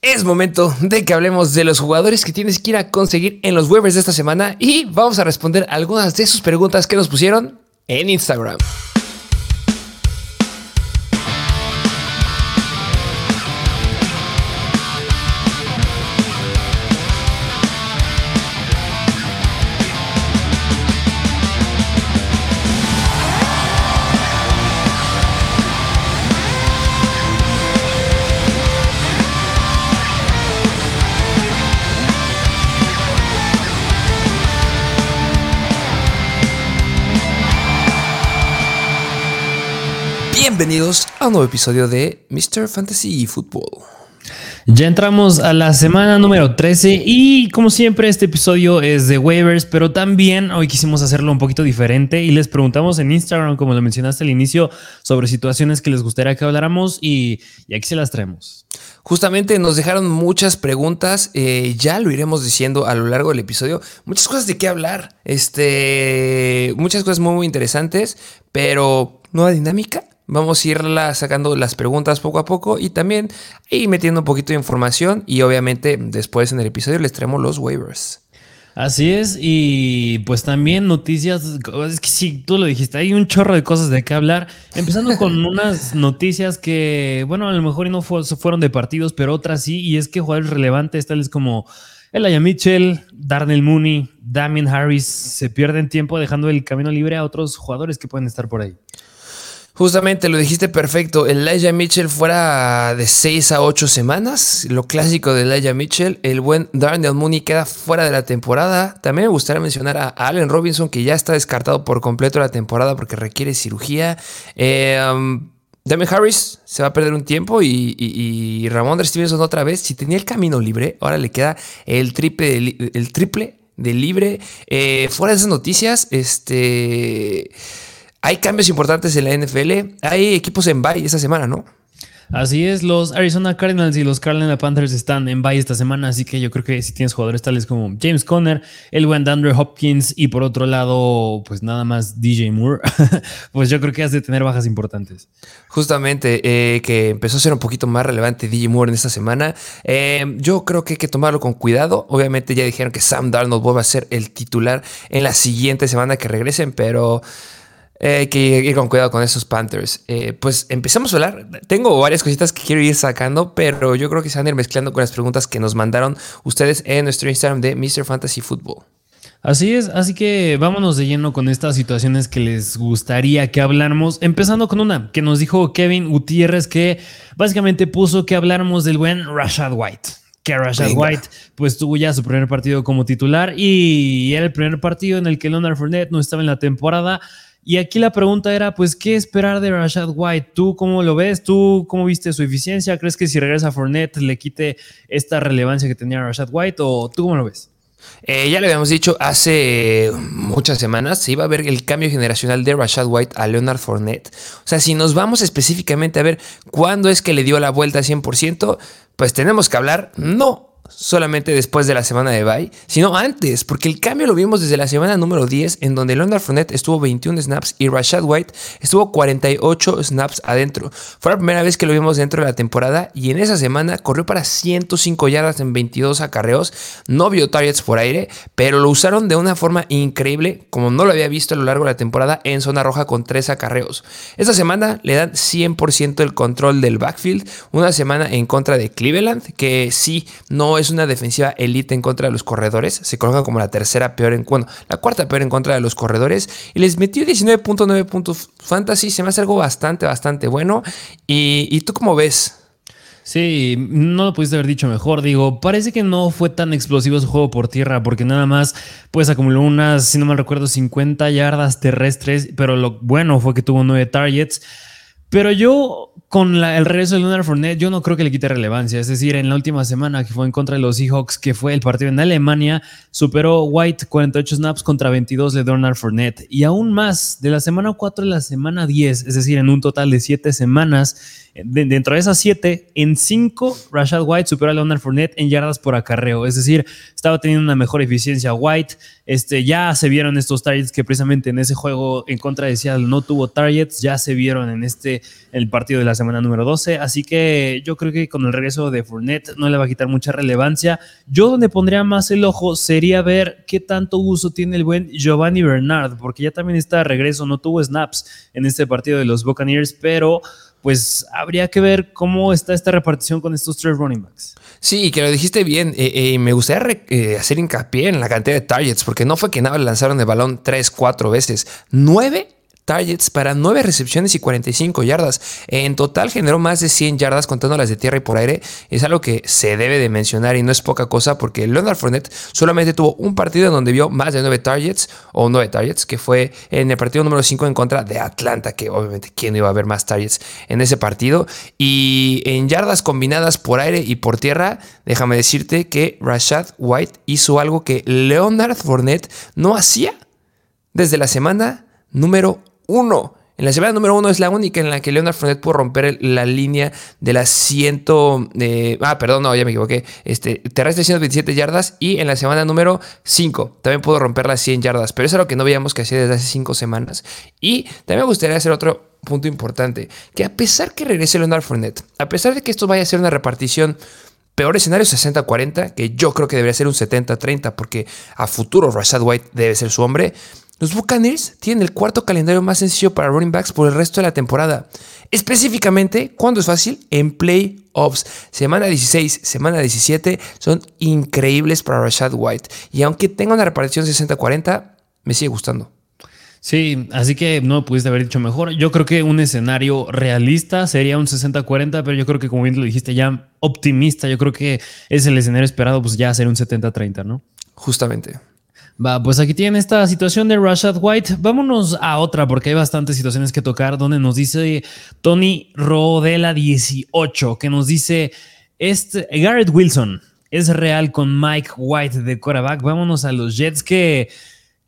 Es momento de que hablemos de los jugadores que tienes que ir a conseguir en los waivers de esta semana y vamos a responder algunas de sus preguntas que nos pusieron en Instagram. Bienvenidos a un nuevo episodio de Mr. Fantasy Football. Ya entramos a la semana número 13 y como siempre este episodio es de waivers, pero también hoy quisimos hacerlo un poquito diferente y les preguntamos en Instagram, como lo mencionaste al inicio, sobre situaciones que les gustaría que habláramos y, aquí se las traemos. Justamente nos dejaron muchas preguntas, eh, ya lo iremos diciendo a lo largo del episodio, muchas cosas de qué hablar, este, muchas cosas muy, muy interesantes, pero nueva dinámica. Vamos a irla sacando las preguntas poco a poco y también ir metiendo un poquito de información y obviamente después en el episodio les traemos los waivers. Así es, y pues también noticias, es que sí, tú lo dijiste, hay un chorro de cosas de qué hablar, empezando con unas noticias que, bueno, a lo mejor no fueron de partidos, pero otras sí, y es que jugadores relevantes tales como Elijah Mitchell, Darnell Mooney, Damien Harris se pierden tiempo dejando el camino libre a otros jugadores que pueden estar por ahí. Justamente lo dijiste perfecto. Elijah Mitchell fuera de 6 a 8 semanas. Lo clásico de Elijah Mitchell. El buen Darnell Mooney queda fuera de la temporada. También me gustaría mencionar a Allen Robinson, que ya está descartado por completo la temporada porque requiere cirugía. Eh, Harris se va a perder un tiempo y, y, Ramón Stevenson otra vez. Si tenía el camino libre, ahora le queda el triple de, el triple de libre. Eh, fuera de esas noticias, este. Hay cambios importantes en la NFL. Hay equipos en bye esta semana, ¿no? Así es, los Arizona Cardinals y los Carolina Panthers están en bye esta semana, así que yo creo que si tienes jugadores tales como James Conner, el buen Andrew Hopkins y por otro lado, pues nada más DJ Moore, pues yo creo que has de tener bajas importantes. Justamente, eh, que empezó a ser un poquito más relevante DJ Moore en esta semana. Eh, yo creo que hay que tomarlo con cuidado. Obviamente ya dijeron que Sam Darnold vuelve a ser el titular en la siguiente semana que regresen, pero... Eh, que ir con cuidado con esos Panthers. Eh, pues empezamos a hablar. Tengo varias cositas que quiero ir sacando, pero yo creo que se van a ir mezclando con las preguntas que nos mandaron ustedes en nuestro Instagram de Mr. Fantasy Football. Así es, así que vámonos de lleno con estas situaciones que les gustaría que habláramos. Empezando con una que nos dijo Kevin Gutiérrez, que básicamente puso que habláramos del buen Rashad White que Rashad White pues tuvo ya su primer partido como titular y era el primer partido en el que Leonard Fournette no estaba en la temporada. Y aquí la pregunta era, pues, ¿qué esperar de Rashad White? ¿Tú cómo lo ves? ¿Tú cómo viste su eficiencia? ¿Crees que si regresa a Fournette le quite esta relevancia que tenía Rashad White? ¿O tú cómo lo ves? Eh, ya le habíamos dicho hace muchas semanas, se iba a ver el cambio generacional de Rashad White a Leonard Fournette. O sea, si nos vamos específicamente a ver cuándo es que le dio la vuelta al 100%, pues tenemos que hablar, no solamente después de la semana de bye, sino antes, porque el cambio lo vimos desde la semana número 10, en donde Leonard Fournette estuvo 21 snaps y Rashad White estuvo 48 snaps adentro. Fue la primera vez que lo vimos dentro de la temporada y en esa semana corrió para 105 yardas en 22 acarreos. No vio targets por aire, pero lo usaron de una forma increíble, como no lo había visto a lo largo de la temporada en zona roja con 3 acarreos. Esta semana le dan 100% el control del backfield, una semana en contra de Cleveland, que sí, no es una defensiva elite en contra de los corredores. Se coloca como la tercera peor en bueno, la cuarta peor en contra de los corredores. Y les metió 19.9 puntos fantasy. Se me hace algo bastante, bastante bueno. ¿Y, y tú cómo ves? Sí, no lo pudiste haber dicho mejor. Digo, parece que no fue tan explosivo su juego por tierra, porque nada más, pues acumuló unas, si no mal recuerdo, 50 yardas terrestres, pero lo bueno fue que tuvo 9 targets. Pero yo, con el regreso de Leonard Fournette, yo no creo que le quite relevancia. Es decir, en la última semana que fue en contra de los Seahawks, que fue el partido en Alemania, superó White 48 snaps contra 22 de Leonard Fournette. Y aún más, de la semana 4 a la semana 10, es decir, en un total de 7 semanas, dentro de esas siete, en cinco, Rashad White superó a Leonard Fournette en yardas por acarreo. Es decir, estaba teniendo una mejor eficiencia White. Este, ya se vieron estos targets que precisamente en ese juego en contra de Seattle no tuvo targets. Ya se vieron en este, el partido de la semana número 12. Así que yo creo que con el regreso de Fournette no le va a quitar mucha relevancia. Yo donde pondría más el ojo sería ver qué tanto uso tiene el buen Giovanni Bernard, porque ya también está de regreso, no tuvo snaps en este partido de los Buccaneers, pero pues habría que ver cómo está esta repartición con estos tres running backs. Sí, que lo dijiste bien. Eh, eh, me gustaría eh, hacer hincapié en la cantidad de targets, porque no fue que nada lanzaron el balón tres, cuatro veces. Nueve targets para 9 recepciones y 45 yardas. En total generó más de 100 yardas contando las de tierra y por aire. Es algo que se debe de mencionar y no es poca cosa porque Leonard Fournette solamente tuvo un partido en donde vio más de 9 targets o 9 targets, que fue en el partido número 5 en contra de Atlanta, que obviamente quién iba a ver más targets en ese partido. Y en yardas combinadas por aire y por tierra, déjame decirte que Rashad White hizo algo que Leonard Fournette no hacía desde la semana número uno. En la semana número uno es la única en la que Leonard Fournette pudo romper la línea de las 100. ah, perdón, no, ya me equivoqué. Este, terrestre 127 yardas y en la semana número 5 también pudo romper las 100 yardas. Pero eso es lo que no veíamos que hacía desde hace 5 semanas. Y también me gustaría hacer otro punto importante: que a pesar que regrese Leonard Fournette, a pesar de que esto vaya a ser una repartición Peor escenario 60-40, que yo creo que debería ser un 70-30 porque a futuro Rashad White debe ser su hombre. Los Buccaneers tienen el cuarto calendario más sencillo para running backs por el resto de la temporada. Específicamente, cuando es fácil? En playoffs. Semana 16, semana 17 son increíbles para Rashad White. Y aunque tenga una repartición 60-40, me sigue gustando. Sí, así que no pudiste haber dicho mejor. Yo creo que un escenario realista sería un 60-40, pero yo creo que como bien lo dijiste ya optimista, yo creo que es el escenario esperado, pues ya sería un 70-30, ¿no? Justamente. Va, pues aquí tienen esta situación de Rashad White. Vámonos a otra porque hay bastantes situaciones que tocar donde nos dice Tony Rodela 18 que nos dice este Garrett Wilson es real con Mike White de quarterback. Vámonos a los Jets que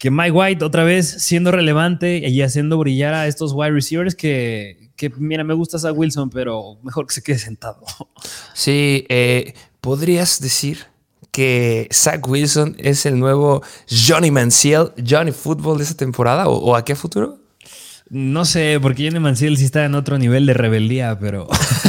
que Mike White otra vez siendo relevante y haciendo brillar a estos wide receivers que, que mira, me gusta a Wilson, pero mejor que se quede sentado. Sí, eh, podrías decir que Zach Wilson es el nuevo Johnny Manziel, Johnny Football de esta temporada o, a qué futuro? No sé, porque Johnny Manziel sí está en otro nivel de rebeldía, pero.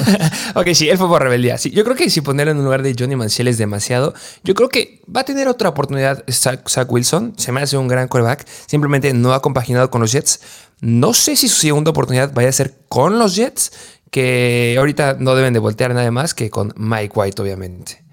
ok, sí, él fue por rebeldía. Sí, yo creo que si ponerlo en un lugar de Johnny Manziel es demasiado. Yo creo que va a tener otra oportunidad Zach, Wilson. Se me hace un gran quarterback. Simplemente no ha compaginado con los Jets. No sé si su segunda oportunidad vaya a ser con los Jets, que ahorita no deben de voltear nada más que con Mike White, obviamente.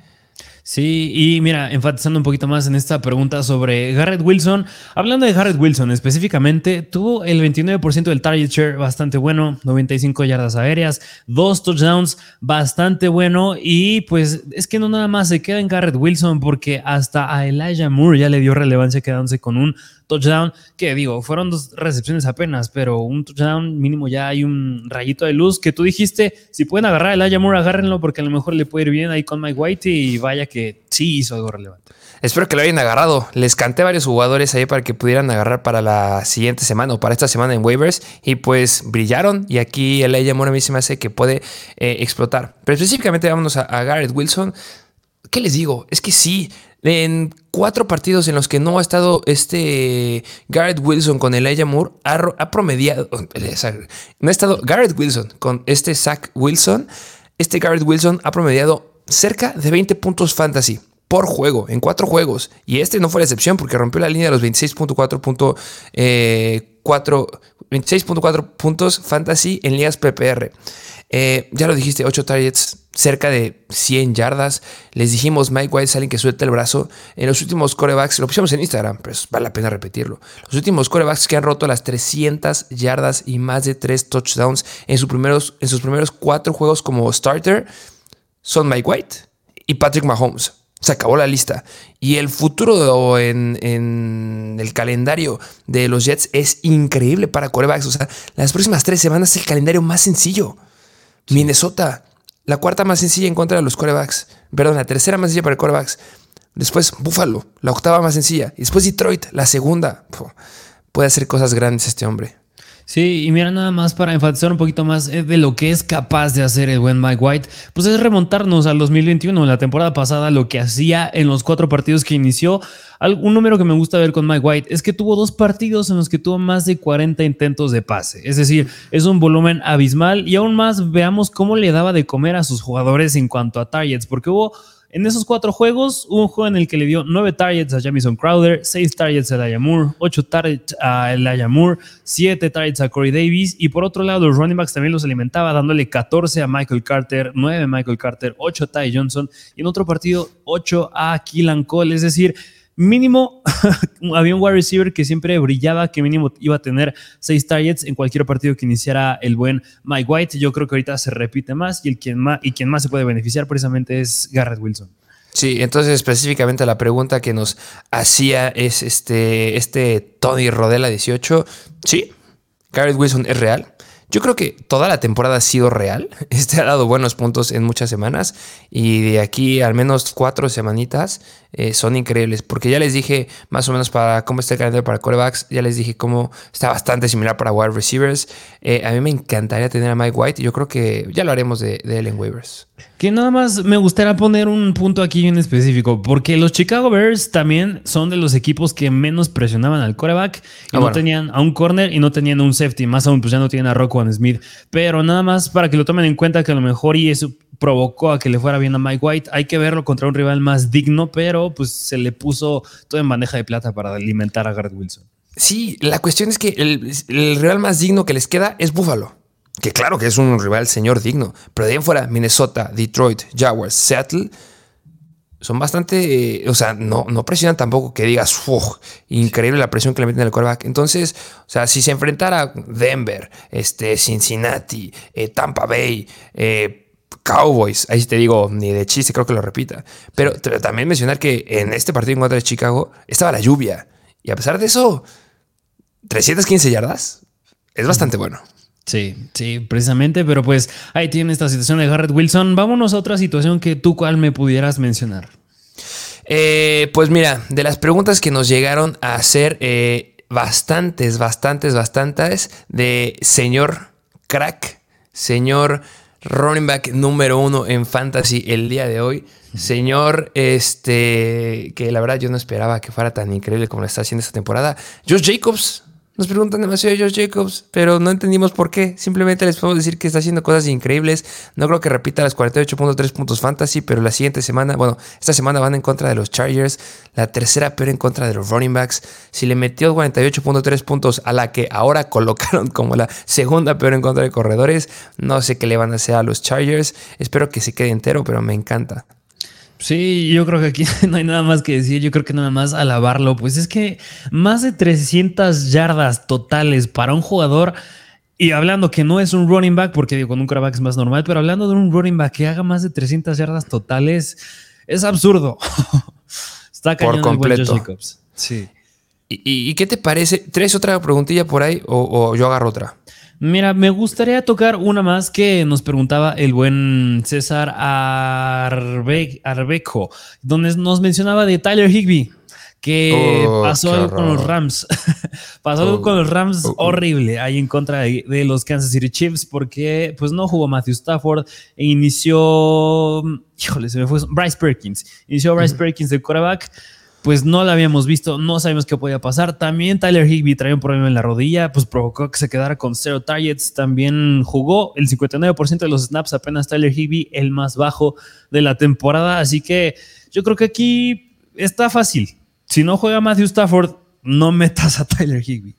Sí, y mira, enfatizando un poquito más en esta pregunta sobre Garrett Wilson, hablando de Garrett Wilson específicamente, tuvo el 29% del target share bastante bueno, 95 yardas aéreas, dos touchdowns bastante bueno y pues es que no nada más se queda en Garrett Wilson porque hasta a Elijah Moore ya le dio relevancia quedándose con un touchdown, que digo, fueron dos recepciones apenas, pero un touchdown mínimo ya hay un rayito de luz que tú dijiste, si pueden agarrar el Aya Moore, agárrenlo porque a lo mejor le puede ir bien ahí con Mike White y vaya que sí hizo algo relevante. Espero que lo hayan agarrado. Les canté varios jugadores ahí para que pudieran agarrar para la siguiente semana o para esta semana en waivers y pues brillaron y aquí el Aya Moore a mí se me hace que puede eh, explotar. Pero específicamente vámonos a, a Garrett Wilson. ¿Qué les digo? Es que sí, en cuatro partidos en los que no ha estado este Garrett Wilson con Elijah Moore, ha, promediado. No ha estado Garrett Wilson con este Zach Wilson. Este Garrett Wilson ha promediado cerca de 20 puntos fantasy por juego, en cuatro juegos. Y este no fue la excepción porque rompió la línea de los 26.4 26.4 eh, puntos fantasy en ligas PPR. Eh, ya lo dijiste, 8 targets, cerca de 100 yardas. Les dijimos, Mike White salen que suelta el brazo. En los últimos corebacks, lo pusimos en Instagram, pero vale la pena repetirlo. Los últimos corebacks que han roto las 300 yardas y más de 3 touchdowns en, sus primeros, en sus primeros 4 juegos como starter son Mike White y Patrick Mahomes. Se acabó la lista. Y el futuro en, en, el calendario de los Jets es increíble para corebacks. O sea, las próximas tres semanas es el calendario más sencillo. Minnesota, la cuarta más sencilla en contra de los corebacks. Perdón, la tercera más sencilla para corebacks. Después Buffalo, la octava más sencilla. Y después Detroit, la segunda. puede hacer cosas grandes este hombre. Sí, y mira, nada más para enfatizar un poquito más eh, de lo que es capaz de hacer el buen Mike White, pues es remontarnos al 2021, en la temporada pasada, lo que hacía en los cuatro partidos que inició. Un número que me gusta ver con Mike White es que tuvo dos partidos en los que tuvo más de 40 intentos de pase. Es decir, es un volumen abismal y aún más veamos cómo le daba de comer a sus jugadores en cuanto a targets, porque hubo en esos cuatro juegos, hubo un juego en el que le dio nueve targets a Jamison Crowder, seis targets a Elijah ocho targets a Elijah siete targets a Corey Davis. Y por otro lado, los running backs también los alimentaba, dándole 14 a Michael Carter, 9 a Michael Carter, 8 a Ty Johnson. Y en otro partido, 8 a Keelan Cole. Es decir, mínimo había un wide receiver que siempre brillaba, que mínimo iba a tener seis targets en cualquier partido que iniciara el buen Mike White. Yo creo que ahorita se repite más y, el quien más, y quien más se puede beneficiar precisamente es Garrett Wilson. Sí, entonces específicamente la pregunta que nos hacía es este, este Tony Rodela 18. Sí, Garrett Wilson es real. Yo creo que toda la temporada ha sido real. Este ha dado buenos puntos en muchas semanas y de aquí al menos cuatro semanitas eh, son increíbles. Porque ya les dije más o menos para cómo está el calendario para corebacks. Ya les dije cómo está bastante similar para wide receivers. Eh, a mí me encantaría tener a Mike White yo creo que ya lo haremos de, de él en waivers. Que nada más me gustaría poner un punto aquí en específico, porque los Chicago Bears también son de los equipos que menos presionaban al coreback y ah, no tenían a un corner y no tenían un safety, más aún pues ya no tienen a Rockwell Smith, pero nada más para que lo tomen en cuenta que a lo mejor y eso provocó a que le fuera bien a Mike White, hay que verlo contra un rival más digno, pero pues se le puso todo en bandeja de plata para alimentar a Garrett Wilson. Sí, la cuestión es que el, el rival más digno que les queda es Buffalo que claro que es un rival señor digno, pero de ahí en fuera, Minnesota, Detroit, Jaguars, Seattle, son bastante, o sea, no, no presionan tampoco que digas, increíble la presión que le meten al quarterback. Entonces, o sea, si se enfrentara Denver, este, Cincinnati, eh, Tampa Bay, eh, Cowboys, ahí te digo, ni de chiste creo que lo repita. Pero también mencionar que en este partido en contra de Chicago estaba la lluvia. Y a pesar de eso, 315 yardas es bastante bueno. Sí, sí, precisamente, pero pues ahí tiene esta situación de Garrett Wilson. Vámonos a otra situación que tú cuál me pudieras mencionar. Eh, pues mira, de las preguntas que nos llegaron a hacer eh, bastantes, bastantes, bastantes de señor crack, señor running back número uno en fantasy el día de hoy. Señor, este, que la verdad yo no esperaba que fuera tan increíble como lo está haciendo esta temporada. Josh Jacobs, nos preguntan demasiado de Josh Jacobs, pero no entendimos por qué. Simplemente les podemos decir que está haciendo cosas increíbles. No creo que repita las 48.3 puntos fantasy, pero la siguiente semana, bueno, esta semana van en contra de los Chargers, la tercera peor en contra de los running backs. Si le metió 48.3 puntos a la que ahora colocaron como la segunda peor en contra de corredores, no sé qué le van a hacer a los Chargers. Espero que se quede entero, pero me encanta. Sí, yo creo que aquí no hay nada más que decir, yo creo que nada más alabarlo, pues es que más de 300 yardas totales para un jugador, y hablando que no es un running back, porque digo, con un quarterback es más normal, pero hablando de un running back que haga más de 300 yardas totales, es absurdo. Está cañón por completo. Jacobs. Sí. ¿Y, qué te parece? ¿Traes otra preguntilla por ahí o yo agarro otra? Mira, me gustaría tocar una más que nos preguntaba el buen César Arbeco, donde nos mencionaba de Tyler Higby, que oh, pasó algo con los Rams. pasó algo con los Rams oh, horrible ahí en contra de, los Kansas City Chiefs, porque pues no jugó Matthew Stafford e inició, híjole, se me fue Bryce Perkins. Inició Bryce Perkins de quarterback pues no la habíamos visto, no sabemos qué podía pasar. También Tyler Higby traía un problema en la rodilla, pues provocó que se quedara con cero targets. También jugó el 59% de los snaps, apenas Tyler Higby, el más bajo de la temporada. Así que yo creo que aquí está fácil. Si no juega Matthew Stafford, no metas a Tyler Higby.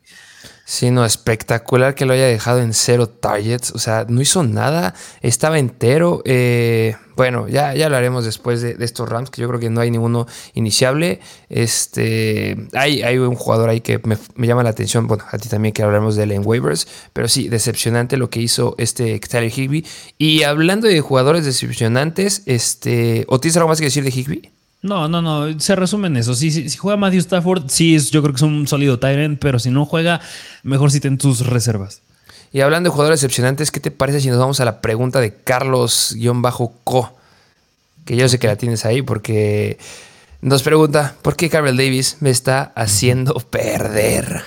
Sí, no, espectacular que lo haya dejado en cero targets. O sea, no hizo nada, estaba entero. Eh, bueno, ya, ya lo haremos después de, estos Rams, que yo creo que no hay ninguno iniciable. Este, hay, hay un jugador ahí que me, llama la atención. Bueno, a ti también que hablaremos de él en waivers, pero sí, decepcionante lo que hizo este Tyler Higby. Y hablando de jugadores decepcionantes, este, ¿o tienes algo más que decir de Higby? No, no, no, se resume en eso. Si, si, juega Matthew Stafford, sí, es, yo creo que es un sólido Tyrant, pero si no juega, mejor si ten tus reservas. Y hablando de jugadores decepcionantes, ¿qué te parece si nos vamos a la pregunta de Carlos-Co? Que yo sé que la tienes ahí porque nos pregunta, ¿por qué Carl Davis me está haciendo perder?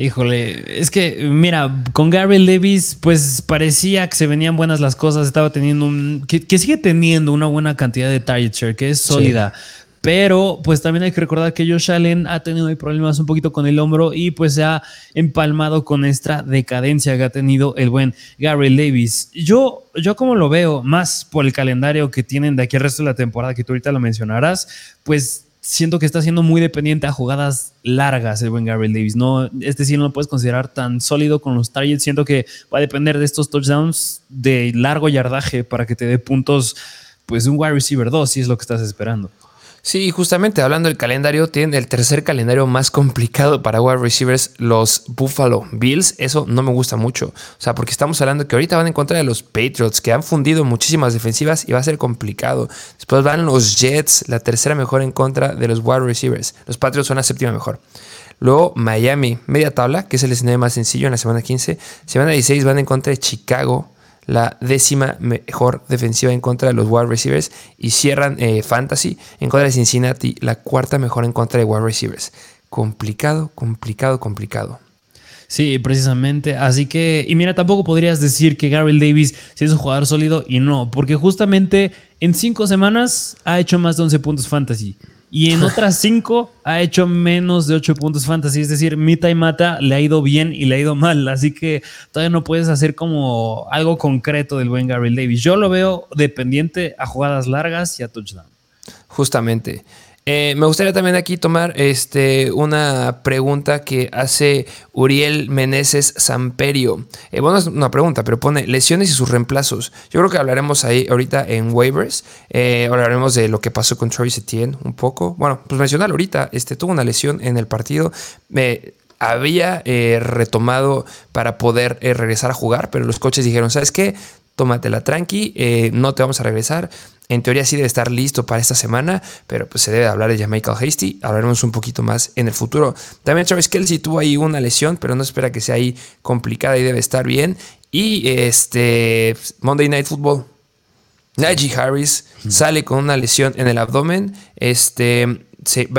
Híjole, es que, mira, con Gary Levis, pues parecía que se venían buenas las cosas, estaba teniendo un. que, sigue teniendo una buena cantidad de target share, que es sólida. Pero pues también hay que recordar que Josh Allen ha tenido problemas un poquito con el hombro y pues se ha empalmado con esta decadencia que ha tenido el buen Gary Levis. Yo, yo como lo veo, más por el calendario que tienen de aquí al resto de la temporada que tú ahorita lo mencionarás, pues siento que está siendo muy dependiente a jugadas largas el buen Gary Davis. No, este sí no lo puedes considerar tan sólido con los targets. Siento que va a depender de estos touchdowns de largo yardaje para que te dé puntos, pues un wide receiver 2, si es lo que estás esperando. Sí, justamente hablando del calendario, tienen el tercer calendario más complicado para wide receivers, los Buffalo Bills. Eso no me gusta mucho. O sea, porque estamos hablando que ahorita van en contra de los Patriots, que han fundido muchísimas defensivas y va a ser complicado. Después van los Jets, la tercera mejor en contra de los wide receivers. Los Patriots son la séptima mejor. Luego Miami, media tabla, que es el escenario más sencillo en la semana 15. Semana 16 van en contra de Chicago la décima mejor defensiva en contra de los wide receivers y cierran eh, Fantasy en contra de Cincinnati, la cuarta mejor en contra de wide receivers. Complicado, complicado, complicado. Sí, precisamente. Así que, y mira, tampoco podrías decir que Gabriel Davis es un jugador sólido y no, porque justamente en cinco semanas ha hecho más de 11 puntos fantasy. Y en otras cinco ha hecho menos de ocho puntos fantasy. Es decir, Mita y Mata le ha ido bien y le ha ido mal. Así que todavía no puedes hacer como algo concreto del buen Gary Davis. Yo lo veo dependiente a jugadas largas y a touchdown. Justamente. Eh, me gustaría también aquí tomar este, una pregunta que hace Uriel Meneses Samperio. Eh, bueno, es una pregunta, pero pone lesiones y sus reemplazos. Yo creo que hablaremos ahí ahorita en waivers. Eh, hablaremos de lo que pasó con Travis Etienne un poco. Bueno, pues mencionar ahorita, este, tuvo una lesión en el partido. Me había retomado para poder regresar a jugar, pero los coches dijeron, ¿sabes qué? Tómatela tranqui, no te vamos a regresar en teoría sí debe estar listo para esta semana, pero pues se debe hablar de Michael Hasty. Hablaremos un poquito más en el futuro. También Travis Kelsey tuvo ahí una lesión, pero no espera que sea ahí complicada y debe estar bien. Y este Monday Night Football. Najee Harris sale con una lesión en el abdomen. Este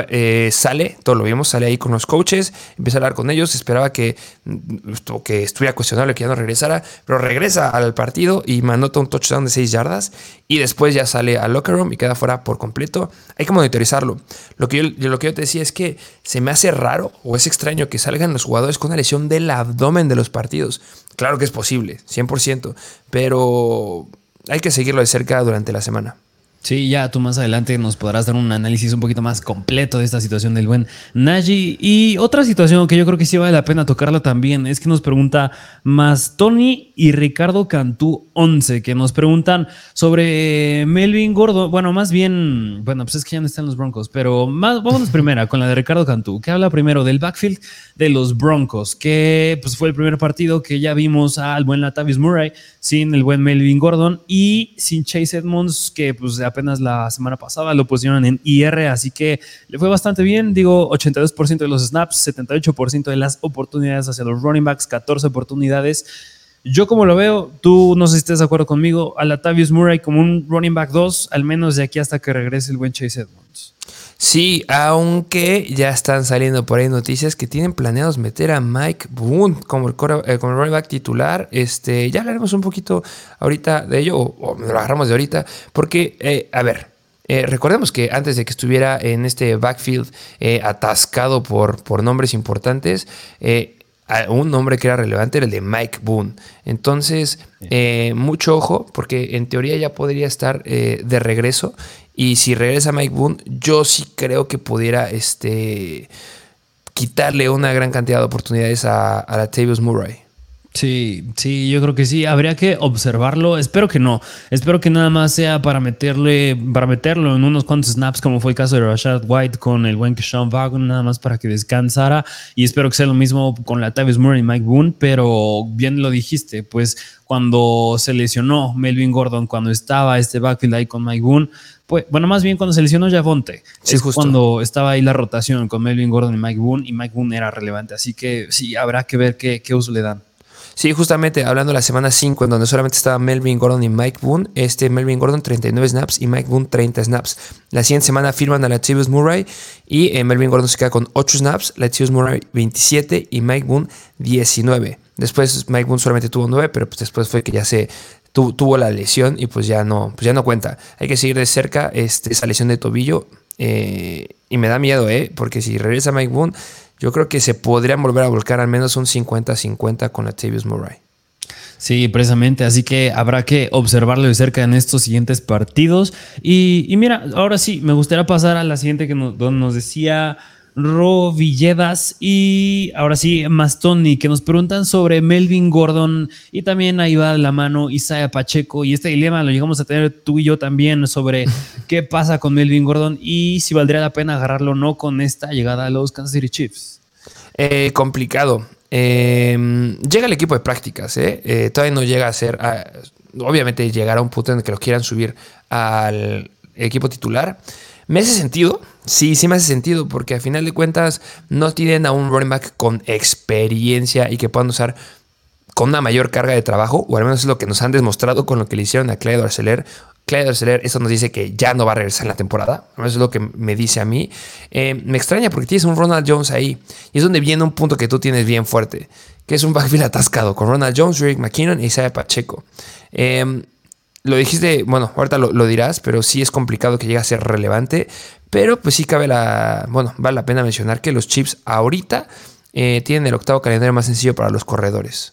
eh, sale, todo lo vimos, sale ahí con los coaches, empieza a hablar con ellos, esperaba que, mm, que estuviera cuestionable que ya no regresara, pero regresa al partido y manota un touchdown de 6 yardas y después ya sale al locker room y queda fuera por completo. Hay que monitorizarlo. Lo que, yo, lo que yo te decía es que se me hace raro o es extraño que salgan los jugadores con una lesión del abdomen de los partidos. Claro que es posible, 100%, pero hay que seguirlo de cerca durante la semana. Sí, ya tú más adelante nos podrás dar un análisis un poquito más completo de esta situación del buen Naji. Y otra situación que yo creo que sí vale la pena tocarla también es que nos pregunta más Tony y Ricardo Cantú 11, que nos preguntan sobre Melvin Gordo. Bueno, más bien, bueno, pues es que ya no están los Broncos, pero más, vámonos primera con la de Ricardo Cantú, que habla primero del backfield de los Broncos, que pues fue el primer partido que ya vimos al buen Latavius Murray sin el buen Melvin Gordon y sin Chase Edmonds, que pues apenas la semana pasada lo pusieron en IR, así que le fue bastante bien. Digo, 82% de los snaps, 78% de las oportunidades hacia los running backs, 14 oportunidades. Yo como lo veo, tú no sé si estés de acuerdo conmigo, a Latavius Murray como un running back 2, al menos de aquí hasta que regrese el buen Chase Edmonds. Sí, aunque ya están saliendo por ahí noticias que tienen planeados meter a Mike Boone como el, eh, como running back titular. Este, ya hablaremos un poquito ahorita de ello, o, lo agarramos de ahorita, porque, eh, a ver, eh, recordemos que antes de que estuviera en este backfield atascado por, por nombres importantes, un nombre que era relevante era el de Mike Boone. Entonces, mucho ojo, porque en teoría ya podría estar de regreso y si regresa Mike Boone, yo sí creo que pudiera este, quitarle una gran cantidad de oportunidades a, a Latavius Murray. Sí, sí, yo creo que sí. Habría que observarlo. Espero que no. Espero que nada más sea para meterle, para meterlo en unos cuantos snaps, como fue el caso de Rashad White con el buen Sean Wagner, nada más para que descansara. Y espero que sea lo mismo con la Tavis Murray y Mike Boone. Pero bien lo dijiste, pues cuando se lesionó Melvin Gordon, cuando estaba este backfield ahí con Mike Boone, pues, bueno, más bien cuando se lesionó Javonte. es cuando estaba ahí la rotación con Melvin Gordon y Mike Boone, y Mike Boone era relevante. Así que sí, habrá que ver qué, qué uso le dan. Sí, justamente hablando de la semana 5, en donde solamente estaba Melvin Gordon y Mike Boone, este Melvin Gordon 39 snaps y Mike Boone 30 snaps. La siguiente semana firman a Latavius Murray y eh, Melvin Gordon se queda con 8 snaps, Latavius Murray 27 y Mike Boone 19. Después Mike Boone solamente tuvo 9, pero pues después fue que ya se tuvo la lesión y pues ya no, pues ya no cuenta. Hay que seguir de cerca este, esa lesión de tobillo eh, y me da miedo, ¿eh? Porque si regresa Mike Boone yo creo que se podrían volver a volcar al menos un 50-50 con Latavius Murray. Sí, precisamente. Así que habrá que observarlo de cerca en estos siguientes partidos. Y, mira, ahora sí, me gustaría pasar a la siguiente que nos, nos decía Ro Villedas y ahora sí, Mastoni, que nos preguntan sobre Melvin Gordon y también ahí va la mano Isaiah Pacheco. Y este dilema lo llegamos a tener tú y yo también sobre qué pasa con Melvin Gordon y si valdría la pena agarrarlo o no con esta llegada a los Kansas City Chiefs. Eh, complicado. Em, llega el equipo de prácticas, ¿eh? ¿eh? todavía no llega a ser. obviamente llegará un punto en el que lo quieran subir al equipo titular. ¿Me hace sentido? Sí, sí me hace sentido, porque a final de cuentas no tienen a un running back con experiencia y que puedan usar con una mayor carga de trabajo, o al menos es lo que nos han demostrado con lo que le hicieron a Clyde Arcelor. Clyde Arcelor, eso nos dice que ya no va a regresar en la temporada. Eso es lo que me dice a mí. Eh, me extraña porque tienes un Ronald Jones ahí. Y es donde viene un punto que tú tienes bien fuerte, que es un backfield atascado con Ronald Jones, Rick McKinnon y Isaiah Pacheco. Eh, lo dijiste, bueno, ahorita lo, dirás, pero sí es complicado que llegue a ser relevante. Pero pues sí cabe la, bueno, vale la pena mencionar que los Chips ahorita eh, tienen el octavo calendario más sencillo para los corredores.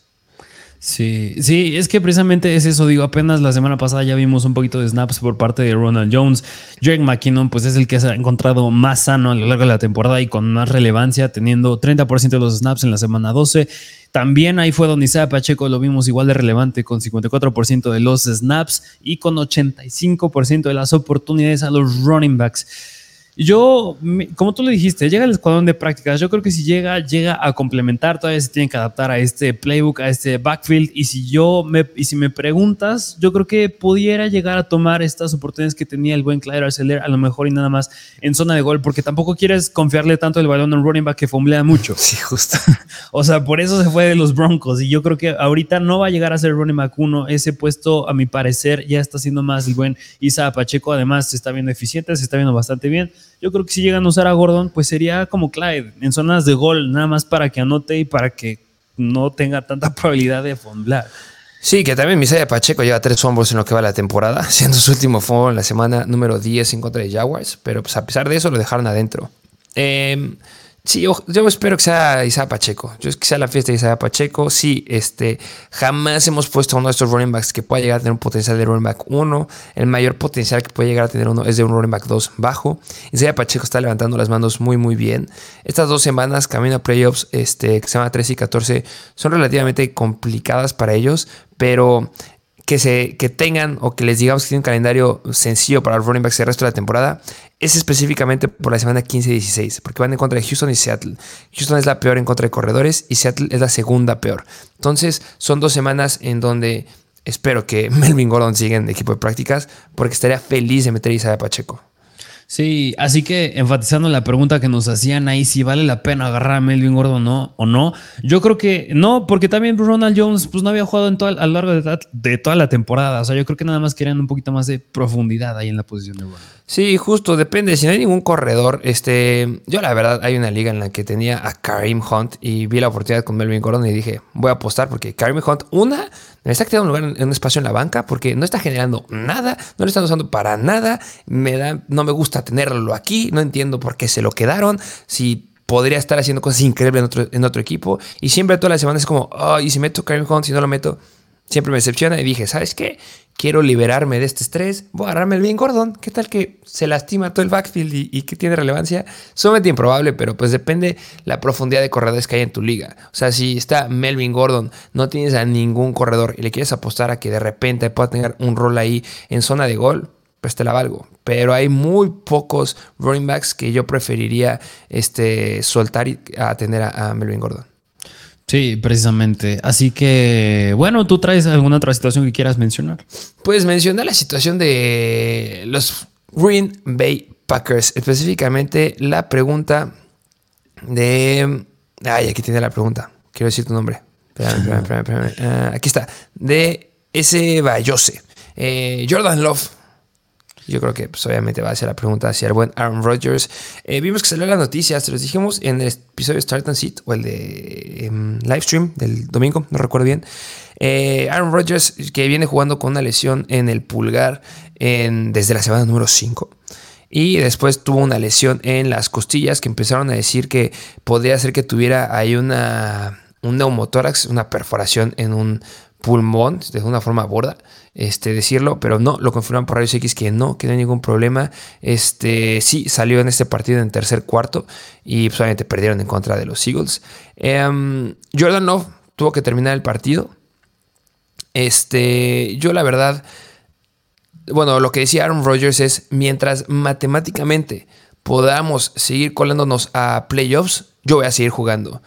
Sí, sí, es que precisamente es eso, digo, apenas la semana pasada ya vimos un poquito de snaps por parte de Ronald Jones. Drake McKinnon, pues es el que se ha encontrado más sano a lo largo de la temporada y con más relevancia, teniendo 30% de los snaps en la semana 12. También ahí fue donde Isaiah Pacheco lo vimos igual de relevante, con 54% de los snaps y con 85% de las oportunidades a los running backs. Yo, como tú le dijiste, llega el escuadrón de prácticas. Yo creo que si llega, llega a complementar. Todavía se tiene que adaptar a este playbook, a este backfield. Y si yo me, y si me preguntas, yo creo que pudiera llegar a tomar estas oportunidades que tenía el buen Clyde Arcelor, a lo mejor y nada más en zona de gol, porque tampoco quieres confiarle tanto el balón a un running back que fomblea mucho. Sí, justo. o sea, por eso se fue de los Broncos. Y yo creo que ahorita no va a llegar a ser running back uno. Ese puesto, a mi parecer, ya está siendo más el buen Isa Pacheco. Además, se está viendo eficiente, se está viendo bastante bien. Yo creo que si llegan a usar a Gordon, pues sería como Clyde, en zonas de gol, nada más para que anote y para que no tenga tanta probabilidad de fondlar. Sí, que también Misaya Pacheco lleva tres fumbles en lo que va la temporada, siendo su último fumble en la semana número 10 en contra de Jaguars, pero pues a pesar de eso lo dejaron adentro. Eh, Sí, yo, espero que sea Isaiah Pacheco. Yo que sea la fiesta de Isaiah Pacheco. Sí, este, jamás hemos puesto a uno de estos running backs que pueda llegar a tener un potencial de running back 1. El mayor potencial que puede llegar a tener uno es de un running back 2 bajo. Isaiah Pacheco está levantando las manos muy, muy bien. Estas dos semanas, camino a playoffs, este, que se llama 13 y 14, son relativamente complicadas para ellos, pero que, se, que tengan o que les digamos que tienen un calendario sencillo para los running backs el resto de la temporada es específicamente por la semana 15 y 16, porque van en contra de Houston y Seattle. Houston es la peor en contra de corredores y Seattle es la segunda peor. Entonces, son dos semanas en donde espero que Melvin Gordon siga en equipo de prácticas, porque estaría feliz de meter a Pacheco. Sí, así que enfatizando la pregunta que nos hacían ahí, si vale la pena agarrar a Melvin Gordon ¿no? o no, yo creo que no, porque también Ronald Jones pues, no había jugado en todo, a lo largo de, toda la temporada. O sea, yo creo que nada más querían un poquito más de profundidad ahí en la posición de Gordon. Sí, justo, depende. Si no hay ningún corredor, este, yo la verdad hay una liga en la que tenía a Karim Hunt y vi la oportunidad con Melvin Gordon y dije, voy a apostar porque Karim Hunt, una, está quedando un lugar en un espacio en la banca porque no está generando nada, no lo están usando para nada, me da, no me gusta tenerlo aquí, no entiendo por qué se lo quedaron, si podría estar haciendo cosas increíbles en otro, en otro equipo y siempre todas las semanas es como, oh, y si meto Karim Hunt, si no lo meto, siempre me decepciona y dije, ¿sabes qué? Quiero liberarme de este estrés, voy a agarrarme el bien Gordon. ¿Qué tal que se lastima todo el backfield y, que tiene relevancia? Sumamente improbable, pero pues depende la profundidad de corredores que hay en tu liga. O sea, si está Melvin Gordon, no tienes a ningún corredor y le quieres apostar a que de repente pueda tener un rol ahí en zona de gol, pues te la valgo. Pero hay muy pocos running backs que yo preferiría este, soltar y a tener a Melvin Gordon. Sí, precisamente. Así que, bueno, ¿tú traes alguna otra situación que quieras mencionar? Pues mencionar la situación de los Green Bay Packers, específicamente la pregunta de... Ay, aquí tiene la pregunta. Quiero decir tu nombre. Ah, aquí está. De ese Bayose. Eh, Jordan Love. Yo creo que pues, obviamente va a ser la pregunta hacia el buen Aaron Rodgers. Eh, vimos que salió la noticia, se los dijimos en el episodio Start and Sit o el de em, Livestream del domingo, no recuerdo bien. Eh, Aaron Rodgers, que viene jugando con una lesión en el pulgar desde la semana número 5. Y después tuvo una lesión en las costillas que empezaron a decir que podría ser que tuviera ahí una, un neumotórax, una perforación en un pulmón de una forma borda, este, decirlo, pero no, lo confirman por rayos X que no, que no hay ningún problema. Este, sí, salió en este partido en tercer cuarto y pues, perdieron en contra de los Eagles. Em, Jordan Love tuvo que terminar el partido. Este, yo la verdad, bueno, lo que decía Aaron Rodgers es, mientras matemáticamente podamos seguir colándonos a playoffs, yo voy a seguir jugando.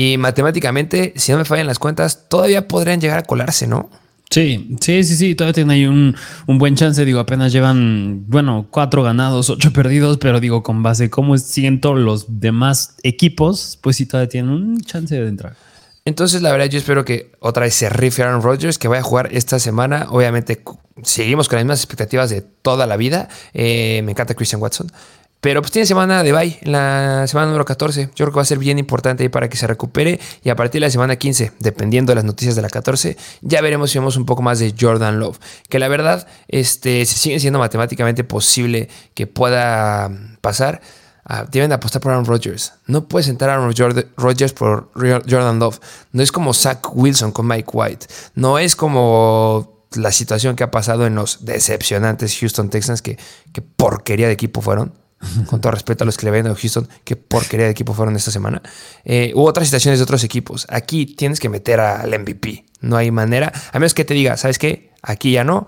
Y matemáticamente, si no me fallan las cuentas, todavía podrían llegar a colarse, ¿no? Sí, sí, sí, sí, todavía tienen ahí un, buen chance. Digo, apenas llevan, bueno, cuatro ganados, ocho perdidos, pero digo, con base cómo siento los demás equipos, pues sí, todavía tienen un chance de entrar. Entonces, la verdad, yo espero que otra vez se rife Aaron Rodgers, que vaya a jugar esta semana. Obviamente, seguimos con las mismas expectativas de toda la vida. Eh, me encanta Christian Watson. Pero pues tiene semana de bye, la semana número 14. Yo creo que va a ser bien importante ahí para que se recupere. Y a partir de la semana 15, dependiendo de las noticias de la 14, ya veremos si vemos un poco más de Jordan Love. Que la verdad, este, sigue siendo matemáticamente posible que pueda pasar. Ah, deben apostar por Aaron Rodgers. No puedes sentar a Aaron Rodgers por Jordan Love. No es como Zach Wilson con Mike White. No es como la situación que ha pasado en los decepcionantes Houston Texans, que, que porquería de equipo fueron con todo respeto a los que le ven a Houston, qué porquería de equipo fueron esta semana. Eh, hubo otras situaciones de otros equipos. Aquí tienes que meter al MVP. No hay manera, a menos que te diga, ¿sabes qué? Aquí ya no,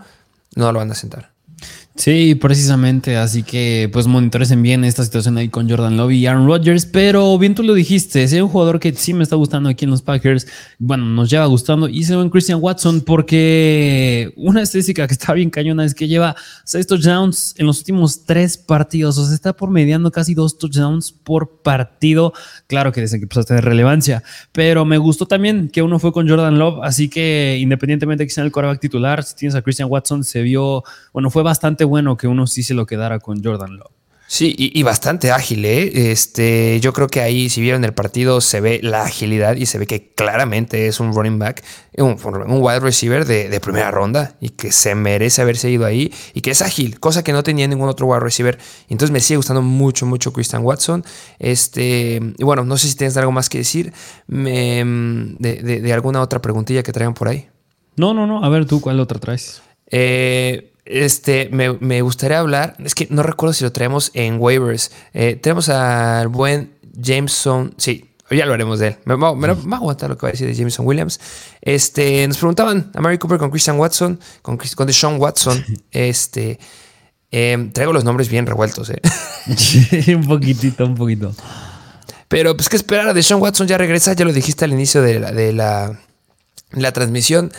no lo van a sentar. Sí, precisamente. Así que pues monitoresen bien esta situación ahí con Jordan Love y Aaron Rodgers. Pero bien tú lo dijiste, es un jugador que sí me está gustando aquí en los Packers. Bueno, nos lleva gustando. Y se en Christian Watson porque una estadística que está bien cañona es que lleva seis touchdowns en los últimos tres partidos. O sea, está por mediando casi dos touchdowns por partido. Claro que desde que empezó a tener relevancia. Pero me gustó también que uno fue con Jordan Love. Así que independientemente de que sea el quarterback titular, si tienes a Christian Watson, se vio, bueno, fue bastante bueno que uno sí se lo quedara con Jordan Love. Sí, y, bastante ágil, ¿eh? Este, yo creo que ahí, si vieron el partido, se ve la agilidad y se ve que claramente es un running back, un, un wide receiver de, primera ronda y que se merece haberse ido ahí y que es ágil, cosa que no tenía ningún otro wide receiver. Entonces me sigue gustando mucho, mucho Christian Watson. Este, y bueno, no sé si tienes algo más que decir de, de alguna otra preguntilla que traigan por ahí. No, no, no. A ver, tú, ¿cuál otra traes? Eh, este, me, gustaría hablar, es que no recuerdo si lo traemos en waivers. Eh, tenemos al buen Jameson, sí, ya lo haremos de él. Me, va a aguantar lo que va a decir de Jameson Williams. Este, nos preguntaban a Mary Cooper con Christian Watson, con, con Deshaun Watson. Este, em, traigo los nombres bien revueltos, ¿eh? un poquitito, un poquito. Pero pues que esperar a Deshaun Watson ya regresa, ya lo dijiste al inicio de la, de la, la transmisión.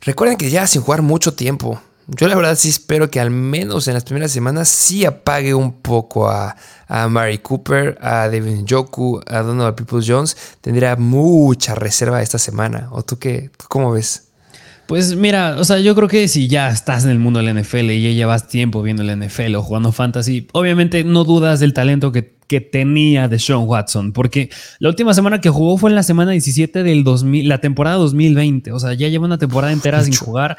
Recuerden que ya sin jugar mucho tiempo. Yo la verdad sí espero que al menos en las primeras semanas sí apague un poco a, a Mary Cooper, a Devin Joku, a Donald Peoples Jones. Tendría mucha reserva esta semana. ¿O tú qué? cómo ves? Pues mira, o sea, yo creo que si ya estás en el mundo del NFL y ya llevas tiempo viendo el NFL o jugando fantasy, obviamente no dudas del talento que, que tenía de Sean Watson, porque la última semana que jugó fue en la semana 17 del 2000, la temporada 2020, o sea, ya lleva una temporada entera sin jugar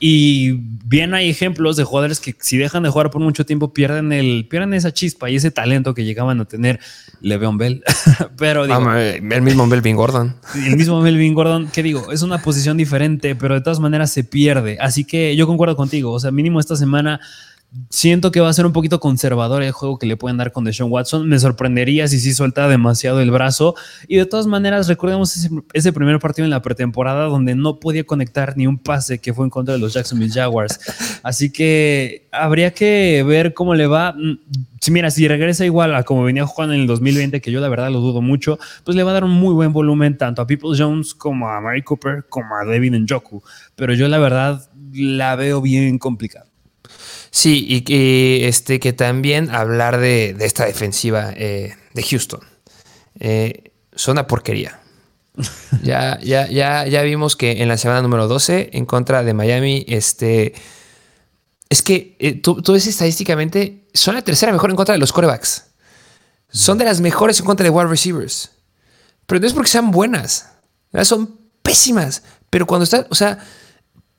y bien hay ejemplos de jugadores que si dejan de jugar por mucho tiempo pierden el pierden esa chispa y ese talento que llegaban a tener Le'Veon Bell. pero digo, el mismo Melvin Gordon. El mismo Melvin Gordon, que digo, es una posición diferente, pero de todas maneras se pierde. Así que yo concuerdo contigo, o sea, mínimo esta semana Siento que va a ser un poquito conservador el juego que le pueden dar con Deshaun Watson. Me sorprendería si sí suelta demasiado el brazo. Y de todas maneras, recordemos ese, primer partido en la pretemporada donde no podía conectar ni un pase que fue en contra de los Jacksonville Jaguars. Así que habría que ver cómo le va. Mm, si mira, si regresa igual a como venía jugando en el 2020, que yo la verdad lo dudo mucho, pues le va a dar un muy buen volumen tanto a People Jones como a Mary Cooper como a Devin Njoku. Pero yo la verdad la veo bien complicada. Sí, y que, este, que también hablar de, esta defensiva eh, de Houston. Eh, son una porquería. ya, ya, ya, ya vimos que en la semana número 12, en contra de Miami, este. Es que eh, tú, tú, ves estadísticamente, son la tercera mejor en contra de los corebacks. Son de las mejores en contra de wide receivers. Pero no es porque sean buenas. Son pésimas. Pero cuando están, o sea,